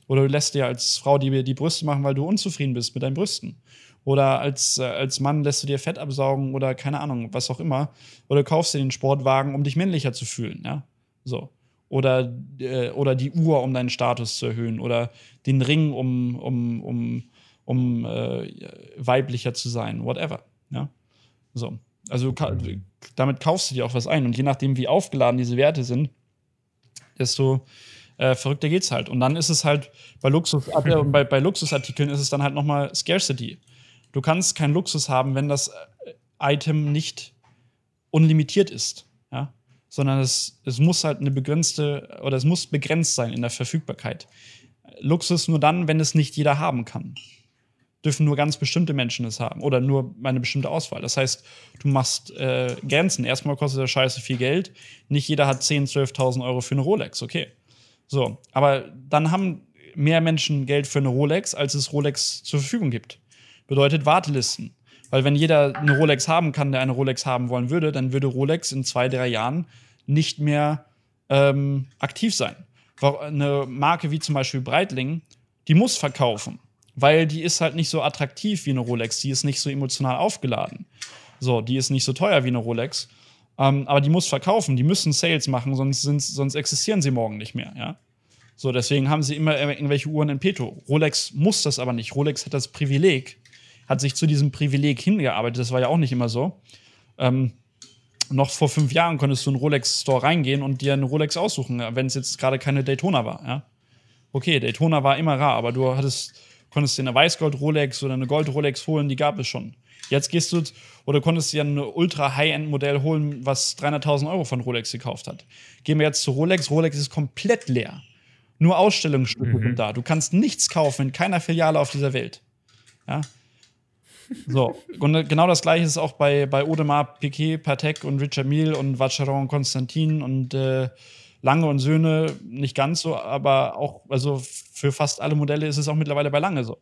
Oder du lässt dir als Frau die, die Brüste machen, weil du unzufrieden bist mit deinen Brüsten. Oder als, äh, als Mann lässt du dir Fett absaugen oder keine Ahnung, was auch immer. Oder kaufst dir den Sportwagen, um dich männlicher zu fühlen. Ja? So. Oder, äh, oder die Uhr, um deinen Status zu erhöhen. Oder den Ring, um, um, um um äh, weiblicher zu sein, whatever. Ja? So. Also damit kaufst du dir auch was ein. Und je nachdem, wie aufgeladen diese Werte sind, desto äh, verrückter geht's halt. Und dann ist es halt bei, Luxus, äh, bei, bei Luxusartikeln ist es dann halt nochmal Scarcity. Du kannst keinen Luxus haben, wenn das äh, Item nicht unlimitiert ist. Ja? Sondern es, es muss halt eine begrenzte oder es muss begrenzt sein in der Verfügbarkeit. Luxus nur dann, wenn es nicht jeder haben kann dürfen nur ganz bestimmte Menschen es haben oder nur eine bestimmte Auswahl. Das heißt, du machst äh, Grenzen. Erstmal kostet der Scheiße viel Geld. Nicht jeder hat 10.000, 12.000 Euro für eine Rolex, okay. So, aber dann haben mehr Menschen Geld für eine Rolex, als es Rolex zur Verfügung gibt. Bedeutet Wartelisten. Weil wenn jeder eine Rolex haben kann, der eine Rolex haben wollen würde, dann würde Rolex in zwei, drei Jahren nicht mehr ähm, aktiv sein. Eine Marke wie zum Beispiel Breitling, die muss verkaufen weil die ist halt nicht so attraktiv wie eine Rolex, die ist nicht so emotional aufgeladen. So, die ist nicht so teuer wie eine Rolex, ähm, aber die muss verkaufen, die müssen Sales machen, sonst, sonst existieren sie morgen nicht mehr, ja. So, deswegen haben sie immer irgendwelche Uhren in petto. Rolex muss das aber nicht. Rolex hat das Privileg, hat sich zu diesem Privileg hingearbeitet. Das war ja auch nicht immer so. Ähm, noch vor fünf Jahren konntest du in einen Rolex-Store reingehen und dir eine Rolex aussuchen, wenn es jetzt gerade keine Daytona war. Ja? Okay, Daytona war immer rar, aber du hattest konntest dir eine Weißgold-Rolex oder eine Gold-Rolex holen, die gab es schon. Jetzt gehst du oder konntest dir ein ultra-High-End-Modell holen, was 300.000 Euro von Rolex gekauft hat. Gehen wir jetzt zu Rolex. Rolex ist komplett leer. Nur Ausstellungsstücke mhm. sind da. Du kannst nichts kaufen in keiner Filiale auf dieser Welt. Ja. So, und genau das gleiche ist auch bei, bei Audemars Piquet, Patek und Richard Mille und Vacheron Constantin und äh, Lange und Söhne nicht ganz so, aber auch, also für fast alle Modelle ist es auch mittlerweile bei Lange so.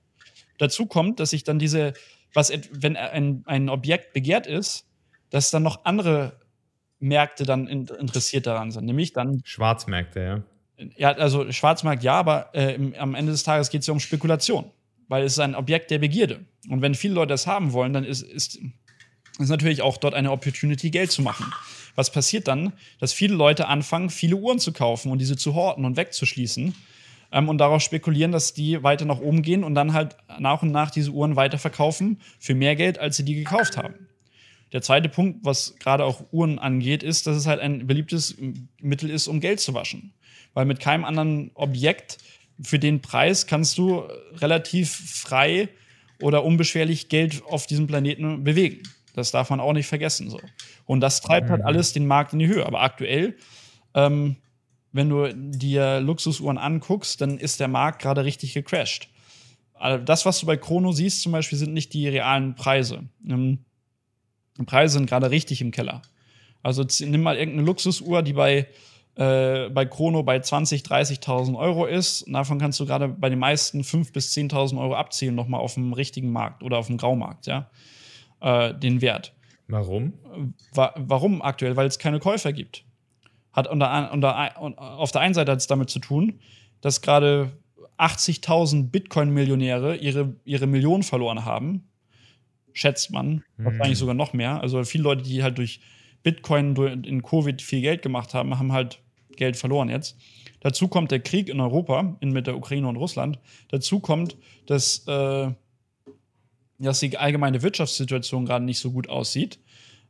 Dazu kommt, dass sich dann diese, was, wenn ein, ein Objekt begehrt ist, dass dann noch andere Märkte dann interessiert daran sind, nämlich dann. Schwarzmärkte, ja. Ja, also Schwarzmarkt ja, aber äh, im, am Ende des Tages geht es ja um Spekulation, weil es ist ein Objekt der Begierde. Und wenn viele Leute das haben wollen, dann ist, ist, ist natürlich auch dort eine Opportunity, Geld zu machen. Was passiert dann? Dass viele Leute anfangen, viele Uhren zu kaufen und diese zu horten und wegzuschließen ähm, und darauf spekulieren, dass die weiter nach oben gehen und dann halt nach und nach diese Uhren weiterverkaufen für mehr Geld, als sie die gekauft haben. Der zweite Punkt, was gerade auch Uhren angeht, ist, dass es halt ein beliebtes Mittel ist, um Geld zu waschen. Weil mit keinem anderen Objekt für den Preis kannst du relativ frei oder unbeschwerlich Geld auf diesem Planeten bewegen. Das darf man auch nicht vergessen. So. Und das treibt halt mhm. alles den Markt in die Höhe. Aber aktuell, ähm, wenn du dir Luxusuhren anguckst, dann ist der Markt gerade richtig gecrashed. Also das, was du bei Chrono siehst, zum Beispiel, sind nicht die realen Preise. Ähm, die Preise sind gerade richtig im Keller. Also nimm mal irgendeine Luxusuhr, die bei, äh, bei Chrono bei 20.000, 30.000 Euro ist. Und davon kannst du gerade bei den meisten 5.000 bis 10.000 Euro abziehen, nochmal auf dem richtigen Markt oder auf dem Graumarkt. Ja? Äh, den Wert. Warum? Wa warum aktuell? Weil es keine Käufer gibt. Hat unter, unter, auf der einen Seite hat es damit zu tun, dass gerade 80.000 Bitcoin-Millionäre ihre, ihre Millionen verloren haben. Schätzt man. Mhm. Wahrscheinlich sogar noch mehr. Also viele Leute, die halt durch Bitcoin in Covid viel Geld gemacht haben, haben halt Geld verloren jetzt. Dazu kommt der Krieg in Europa, in, mit der Ukraine und Russland. Dazu kommt, dass äh, dass die allgemeine Wirtschaftssituation gerade nicht so gut aussieht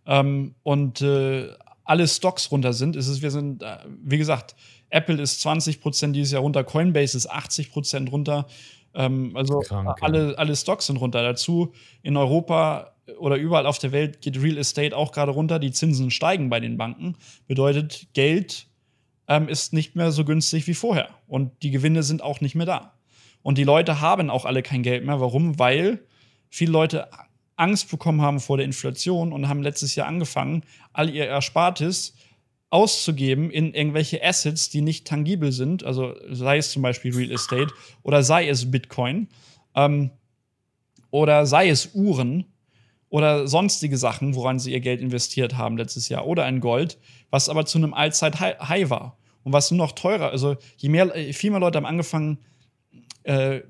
ähm, und äh, alle Stocks runter sind, ist es, wir sind, äh, wie gesagt, Apple ist 20% dieses Jahr runter, Coinbase ist 80% runter. Ähm, also Krank, alle, alle Stocks sind runter. Dazu in Europa oder überall auf der Welt geht Real Estate auch gerade runter. Die Zinsen steigen bei den Banken. Bedeutet, Geld ähm, ist nicht mehr so günstig wie vorher. Und die Gewinne sind auch nicht mehr da. Und die Leute haben auch alle kein Geld mehr. Warum? Weil viele Leute Angst bekommen haben vor der Inflation und haben letztes Jahr angefangen, all ihr Erspartes auszugeben in irgendwelche Assets, die nicht tangibel sind, also sei es zum Beispiel Real Estate oder sei es Bitcoin ähm, oder sei es Uhren oder sonstige Sachen, woran sie ihr Geld investiert haben letztes Jahr oder ein Gold, was aber zu einem Allzeit-High war und was nur noch teurer, also je mehr, viel mehr Leute haben angefangen, äh,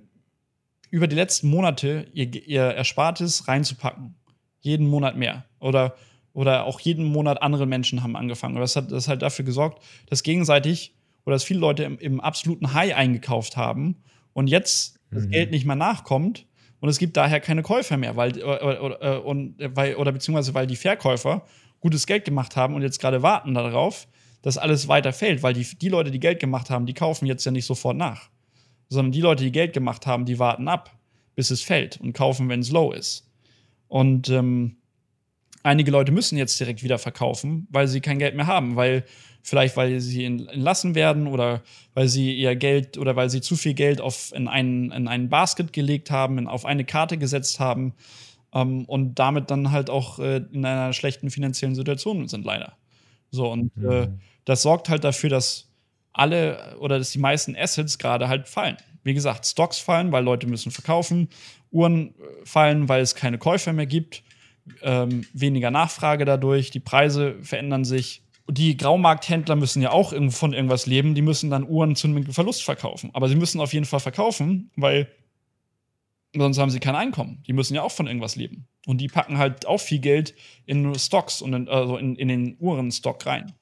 über die letzten Monate ihr, ihr Erspartes reinzupacken. Jeden Monat mehr. Oder oder auch jeden Monat andere Menschen haben angefangen. Und das hat, das hat halt dafür gesorgt, dass gegenseitig oder dass viele Leute im, im absoluten High eingekauft haben und jetzt mhm. das Geld nicht mehr nachkommt und es gibt daher keine Käufer mehr, weil oder, oder, und, weil, oder beziehungsweise weil die Verkäufer gutes Geld gemacht haben und jetzt gerade warten darauf, dass alles weiter fällt, weil die, die Leute, die Geld gemacht haben, die kaufen jetzt ja nicht sofort nach, sondern die Leute, die Geld gemacht haben, die warten ab, bis es fällt und kaufen, wenn es low ist. Und ähm, einige Leute müssen jetzt direkt wieder verkaufen, weil sie kein Geld mehr haben, weil vielleicht weil sie entlassen werden oder weil sie ihr Geld oder weil sie zu viel Geld auf in einen, in einen Basket gelegt haben, in, auf eine Karte gesetzt haben ähm, und damit dann halt auch äh, in einer schlechten finanziellen Situation sind leider. So und mhm. äh, das sorgt halt dafür, dass alle oder dass die meisten Assets gerade halt fallen. Wie gesagt, Stocks fallen, weil Leute müssen verkaufen, Uhren äh, fallen, weil es keine Käufer mehr gibt ähm, weniger Nachfrage dadurch, die Preise verändern sich. Die Graumarkthändler müssen ja auch von irgendwas leben, die müssen dann Uhren zu einem Verlust verkaufen. Aber sie müssen auf jeden Fall verkaufen, weil sonst haben sie kein Einkommen. Die müssen ja auch von irgendwas leben. Und die packen halt auch viel Geld in Stocks und in, also in, in den Uhrenstock rein.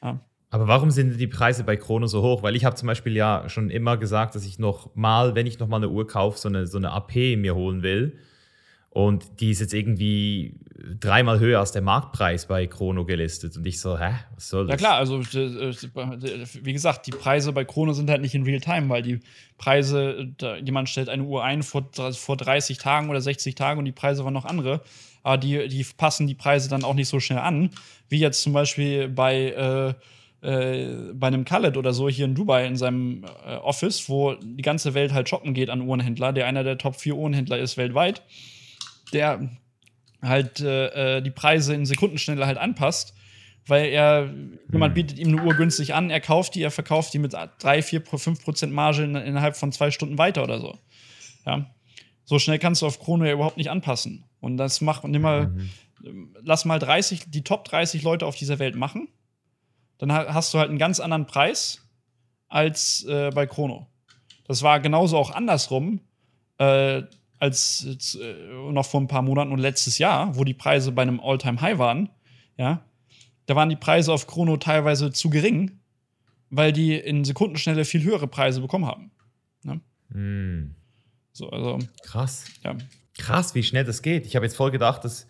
Ja. Aber warum sind die Preise bei Chrono so hoch? Weil ich habe zum Beispiel ja schon immer gesagt, dass ich noch mal, wenn ich noch mal eine Uhr kaufe, so eine, so eine AP mir holen will. Und die ist jetzt irgendwie dreimal höher als der Marktpreis bei Chrono gelistet. Und ich so, hä, was soll das? Ja klar, also wie gesagt, die Preise bei Chrono sind halt nicht in Real-Time, weil die Preise, jemand stellt eine Uhr ein vor, vor 30 Tagen oder 60 Tagen und die Preise waren noch andere. Aber die, die passen die Preise dann auch nicht so schnell an, wie jetzt zum Beispiel bei äh, äh, bei einem Khaled oder so hier in Dubai in seinem äh, Office, wo die ganze Welt halt shoppen geht an Uhrenhändler, der einer der Top 4 Uhrenhändler ist weltweit der halt äh, äh, die Preise in Sekundenschnelle halt anpasst, weil er, jemand hm. bietet ihm eine Uhr günstig an, er kauft die, er verkauft die mit 3, 4, 5 Prozent Marge in, innerhalb von zwei Stunden weiter oder so. Ja. So schnell kannst du auf Chrono ja überhaupt nicht anpassen. Und das macht, nimm mal, mhm. lass mal 30, die Top 30 Leute auf dieser Welt machen. Dann hast du halt einen ganz anderen Preis als äh, bei Chrono. Das war genauso auch andersrum. Äh, als äh, noch vor ein paar Monaten und letztes Jahr, wo die Preise bei einem All-Time-High waren, ja, da waren die Preise auf Chrono teilweise zu gering, weil die in Sekundenschnelle viel höhere Preise bekommen haben. Ne? Mm. So, also. Krass. Ja. Krass, wie schnell das geht. Ich habe jetzt voll gedacht, dass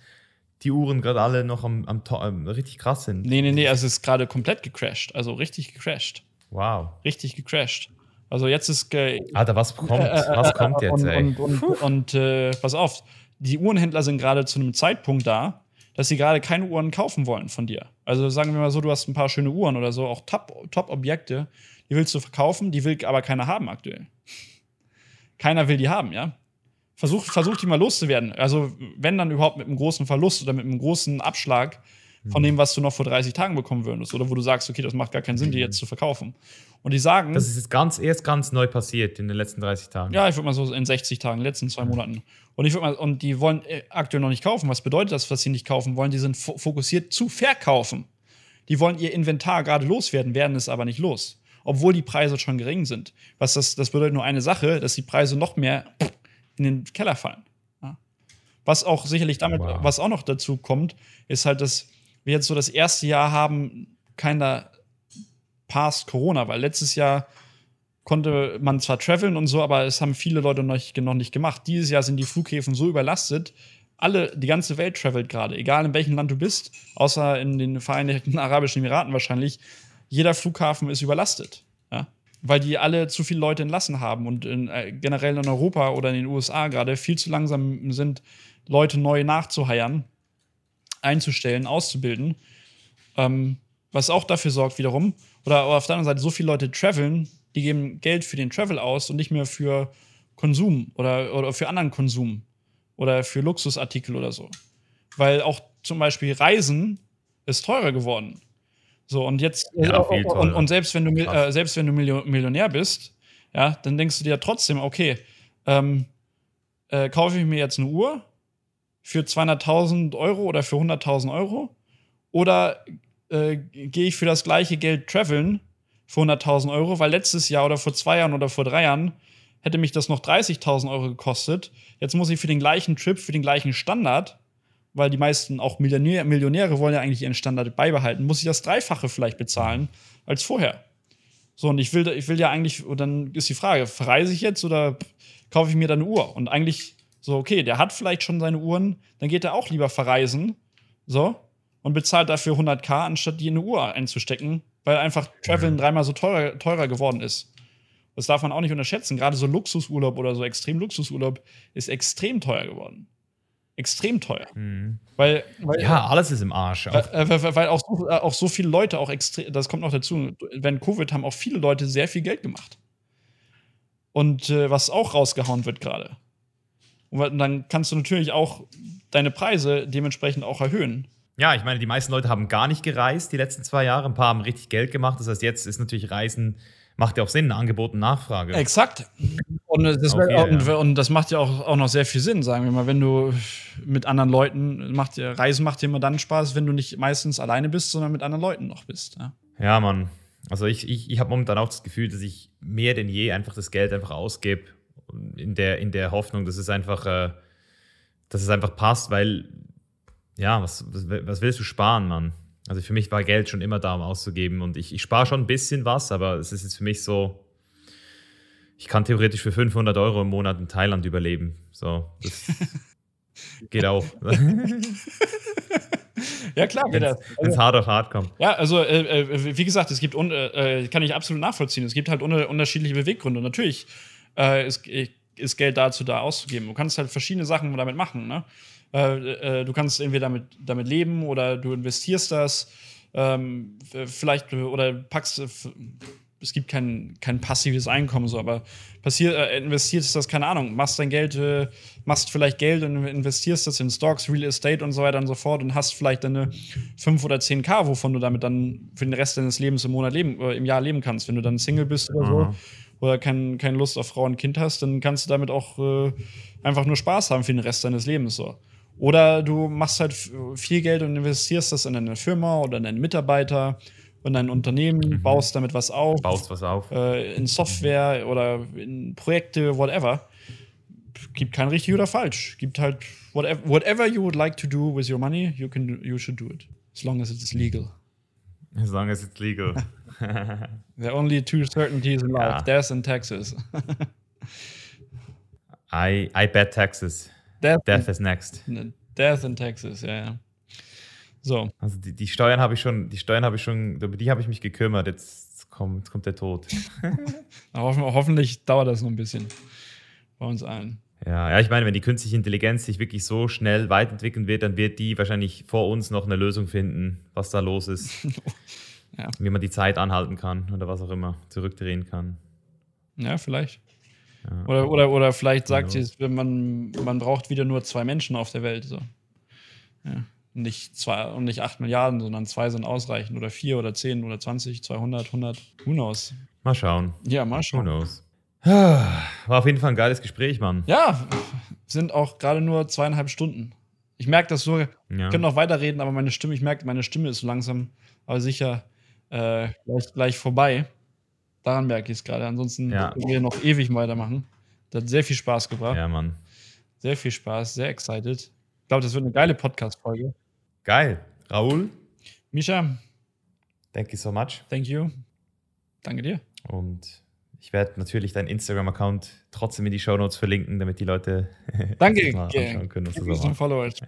die Uhren gerade alle noch am, am, am, richtig krass sind. Nee, nee, nee, also es ist gerade komplett gecrashed. Also richtig gecrashed. Wow. Richtig gecrashed. Also jetzt ist. Äh, Alter, was kommt? Äh, äh, was kommt jetzt, und, ey? Und, und, und äh, pass auf, die Uhrenhändler sind gerade zu einem Zeitpunkt da, dass sie gerade keine Uhren kaufen wollen von dir. Also sagen wir mal so, du hast ein paar schöne Uhren oder so, auch Top-Objekte, Top die willst du verkaufen, die will aber keiner haben aktuell. Keiner will die haben, ja. Versuch, versuch die mal loszuwerden. Also, wenn dann überhaupt mit einem großen Verlust oder mit einem großen Abschlag von dem, was du noch vor 30 Tagen bekommen würdest. Oder wo du sagst, okay, das macht gar keinen Sinn, die jetzt zu verkaufen. Und die sagen. Das ist jetzt ganz, erst ganz neu passiert in den letzten 30 Tagen. Ja, ich würde mal so in 60 Tagen, in den letzten zwei Monaten. Und ich würde mal, und die wollen äh, aktuell noch nicht kaufen. Was bedeutet das, was sie nicht kaufen wollen? Die sind fokussiert zu verkaufen. Die wollen ihr Inventar gerade loswerden, werden es aber nicht los. Obwohl die Preise schon gering sind. Was das, das bedeutet nur eine Sache, dass die Preise noch mehr in den Keller fallen. Ja. Was auch sicherlich damit, wow. was auch noch dazu kommt, ist halt, dass wir jetzt so das erste Jahr haben, keiner past Corona, weil letztes Jahr konnte man zwar traveln und so, aber es haben viele Leute noch nicht, noch nicht gemacht. Dieses Jahr sind die Flughäfen so überlastet. Alle, die ganze Welt travelt gerade, egal in welchem Land du bist, außer in den Vereinigten Arabischen Emiraten wahrscheinlich. Jeder Flughafen ist überlastet. Weil die alle zu viele Leute entlassen haben und in, äh, generell in Europa oder in den USA gerade viel zu langsam sind, Leute neu nachzuheiern, einzustellen, auszubilden. Ähm, was auch dafür sorgt, wiederum, oder auf der anderen Seite, so viele Leute traveln, die geben Geld für den Travel aus und nicht mehr für Konsum oder, oder für anderen Konsum oder für Luxusartikel oder so. Weil auch zum Beispiel Reisen ist teurer geworden. So, und jetzt, ja, äh, und, und, selbst wenn du, äh, selbst wenn du Millionär bist, ja, dann denkst du dir trotzdem, okay, ähm, äh, kaufe ich mir jetzt eine Uhr für 200.000 Euro oder für 100.000 Euro? Oder äh, gehe ich für das gleiche Geld traveln für 100.000 Euro? Weil letztes Jahr oder vor zwei Jahren oder vor drei Jahren hätte mich das noch 30.000 Euro gekostet. Jetzt muss ich für den gleichen Trip, für den gleichen Standard, weil die meisten auch Millionär, Millionäre wollen ja eigentlich ihren Standard beibehalten, muss ich das Dreifache vielleicht bezahlen als vorher. So, und ich will, ich will ja eigentlich, und dann ist die Frage, verreise ich jetzt oder kaufe ich mir dann eine Uhr? Und eigentlich so, okay, der hat vielleicht schon seine Uhren, dann geht er auch lieber verreisen, so, und bezahlt dafür 100k, anstatt die in eine Uhr einzustecken, weil einfach Traveln mhm. dreimal so teurer, teurer geworden ist. Das darf man auch nicht unterschätzen. Gerade so Luxusurlaub oder so extrem Luxusurlaub ist extrem teuer geworden. Extrem teuer. Mhm. Weil, weil, ja, alles ist im Arsch. Weil, äh, weil auch, so, äh, auch so viele Leute auch extrem, das kommt noch dazu, wenn Covid haben auch viele Leute sehr viel Geld gemacht. Und äh, was auch rausgehauen wird gerade. Und dann kannst du natürlich auch deine Preise dementsprechend auch erhöhen. Ja, ich meine, die meisten Leute haben gar nicht gereist die letzten zwei Jahre. Ein paar haben richtig Geld gemacht. Das heißt, jetzt ist natürlich Reisen macht ja auch Sinn, Angebot und Nachfrage. Exakt. Und das, okay, und, ja. und das, macht ja auch, auch noch sehr viel Sinn, sagen wir mal, wenn du mit anderen Leuten macht, Reisen macht dir immer dann Spaß, wenn du nicht meistens alleine bist, sondern mit anderen Leuten noch bist. Ja, ja Mann. Also ich, ich, ich habe momentan auch das Gefühl, dass ich mehr denn je einfach das Geld einfach ausgebe, in der, in der Hoffnung, dass es einfach, äh, dass es einfach passt, weil, ja, was, was, was willst du sparen, Mann? Also für mich war Geld schon immer da, um auszugeben. Und ich, ich spare schon ein bisschen was, aber es ist jetzt für mich so, ich kann theoretisch für 500 Euro im Monat in Thailand überleben. So, das *laughs* geht auch. *laughs* ja, klar, geht das. Wenn es hart auf hart kommt. Ja, also, äh, äh wie gesagt, es gibt, äh, kann ich absolut nachvollziehen, es gibt halt un unterschiedliche Beweggründe. Natürlich äh, ist, ist Geld dazu da auszugeben. Du kannst halt verschiedene Sachen damit machen. Ne? Äh, äh, du kannst entweder damit, damit leben oder du investierst das. Ähm, vielleicht oder packst es gibt kein, kein passives Einkommen so, aber passiert, äh, investierst das, keine Ahnung, machst dein Geld, äh, machst vielleicht Geld und investierst das in Stocks, Real Estate und so weiter und so fort und hast vielleicht deine 5 oder 10k, wovon du damit dann für den Rest deines Lebens im Monat leben, äh, im Jahr leben kannst. Wenn du dann Single bist oder so oder kein, keine Lust auf Frau und Kind hast, dann kannst du damit auch äh, einfach nur Spaß haben für den Rest deines Lebens so. Oder du machst halt viel Geld und investierst das in eine Firma oder in einen Mitarbeiter und ein Unternehmen, mhm. baust damit was auf. Baust was auf. Äh, in Software oder in Projekte, whatever. Gibt kein richtig oder falsch. Gibt halt whatever, whatever you would like to do with your money, you can you should do it. As long as it's legal. As long as it's legal. *laughs* *laughs* There are only two certainties in life, ja. death and taxes. *laughs* I, I bet taxes. Death, Death is next. Death in Texas, ja, ja. So. Also die, die Steuern habe ich schon, die Steuern habe ich schon, über die habe ich mich gekümmert. Jetzt kommt, jetzt kommt der Tod. *laughs* hoffen, hoffentlich dauert das noch ein bisschen bei uns allen. Ja, ja, ich meine, wenn die künstliche Intelligenz sich wirklich so schnell weiterentwickeln wird, dann wird die wahrscheinlich vor uns noch eine Lösung finden, was da los ist. *laughs* ja. Wie man die Zeit anhalten kann oder was auch immer, zurückdrehen kann. Ja, vielleicht. Ja. Oder, oder, oder vielleicht sagt sie, man, man braucht wieder nur zwei Menschen auf der Welt. So. Ja. Nicht zwei und nicht acht Milliarden, sondern zwei sind ausreichend. Oder vier oder zehn oder zwanzig, 200, 100. Who knows? Mal schauen. Ja, mal schauen. Who knows? War auf jeden Fall ein geiles Gespräch, Mann. Ja, sind auch gerade nur zweieinhalb Stunden. Ich merke das so, ja. wir können noch weiterreden, aber meine Stimme, ich merke, meine Stimme ist so langsam, aber sicher äh, gleich, gleich vorbei. Daran merke ich es gerade. Ansonsten ja. können wir noch ewig weitermachen. Das hat sehr viel Spaß gebracht. Ja, Mann. Sehr viel Spaß, sehr excited. Ich glaube, das wird eine geile Podcast-Folge. Geil. Raoul. Misha. Thank you so much. Thank you. Danke dir. Und Ich werde natürlich deinen Instagram-Account trotzdem in die Show Notes verlinken, damit die Leute *laughs* Danke, mal anschauen können. Was du so Follower. *laughs*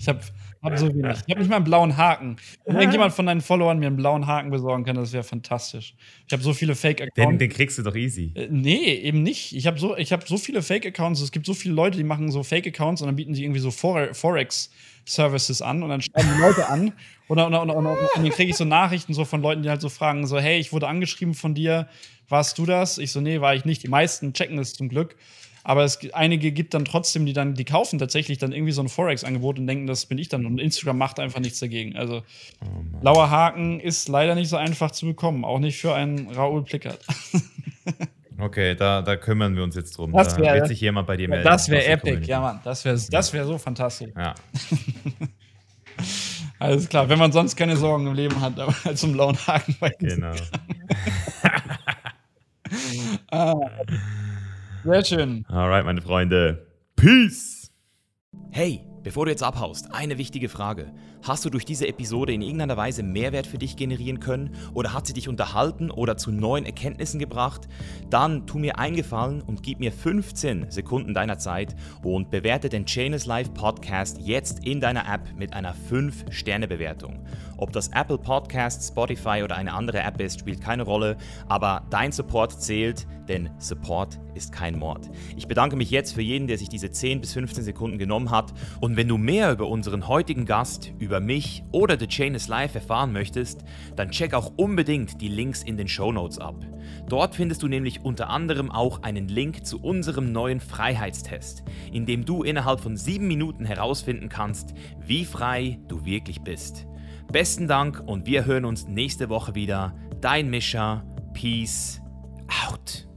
Ich habe hab so wenig. Ich habe nicht mal einen blauen Haken. Wenn irgendjemand von deinen Followern mir einen blauen Haken besorgen kann, das wäre fantastisch. Ich habe so viele Fake-Accounts. Den, den, kriegst du doch easy. Äh, nee, eben nicht. Ich habe so, hab so viele Fake-Accounts. Es gibt so viele Leute, die machen so Fake-Accounts und dann bieten sie irgendwie so Forex- Services an und dann schreiben die Leute an und, und, und, und, und dann kriege ich so Nachrichten so von Leuten, die halt so fragen, so, hey, ich wurde angeschrieben von dir, warst du das? Ich so, nee, war ich nicht. Die meisten checken es zum Glück. Aber es einige gibt dann trotzdem, die dann, die kaufen tatsächlich dann irgendwie so ein Forex-Angebot und denken, das bin ich dann. Und Instagram macht einfach nichts dagegen. Also oh blauer Haken ist leider nicht so einfach zu bekommen, auch nicht für einen Raoul Plickert. *laughs* Okay, da, da kümmern wir uns jetzt drum. Das wär, da wird sich jemand bei dir melden. Das wäre epic, ja, Mann. Das wäre das wär so fantastisch. Ja. *laughs* Alles klar, wenn man sonst keine Sorgen im Leben hat, aber *laughs* zum blauen Haken bei Genau. *laughs* ah, sehr schön. Alright, meine Freunde. Peace. Hey, bevor du jetzt abhaust, eine wichtige Frage. Hast du durch diese Episode in irgendeiner Weise Mehrwert für dich generieren können oder hat sie dich unterhalten oder zu neuen Erkenntnissen gebracht? Dann tu mir eingefallen und gib mir 15 Sekunden deiner Zeit und bewerte den Chainless Life Podcast jetzt in deiner App mit einer 5-Sterne-Bewertung. Ob das Apple Podcast, Spotify oder eine andere App ist, spielt keine Rolle, aber dein Support zählt, denn Support ist kein Mord. Ich bedanke mich jetzt für jeden, der sich diese 10 bis 15 Sekunden genommen hat und wenn du mehr über unseren heutigen Gast, mich oder The Chain is Life erfahren möchtest, dann check auch unbedingt die Links in den Show Notes ab. Dort findest du nämlich unter anderem auch einen Link zu unserem neuen Freiheitstest, in dem du innerhalb von 7 Minuten herausfinden kannst, wie frei du wirklich bist. Besten Dank und wir hören uns nächste Woche wieder. Dein Mischa. Peace out.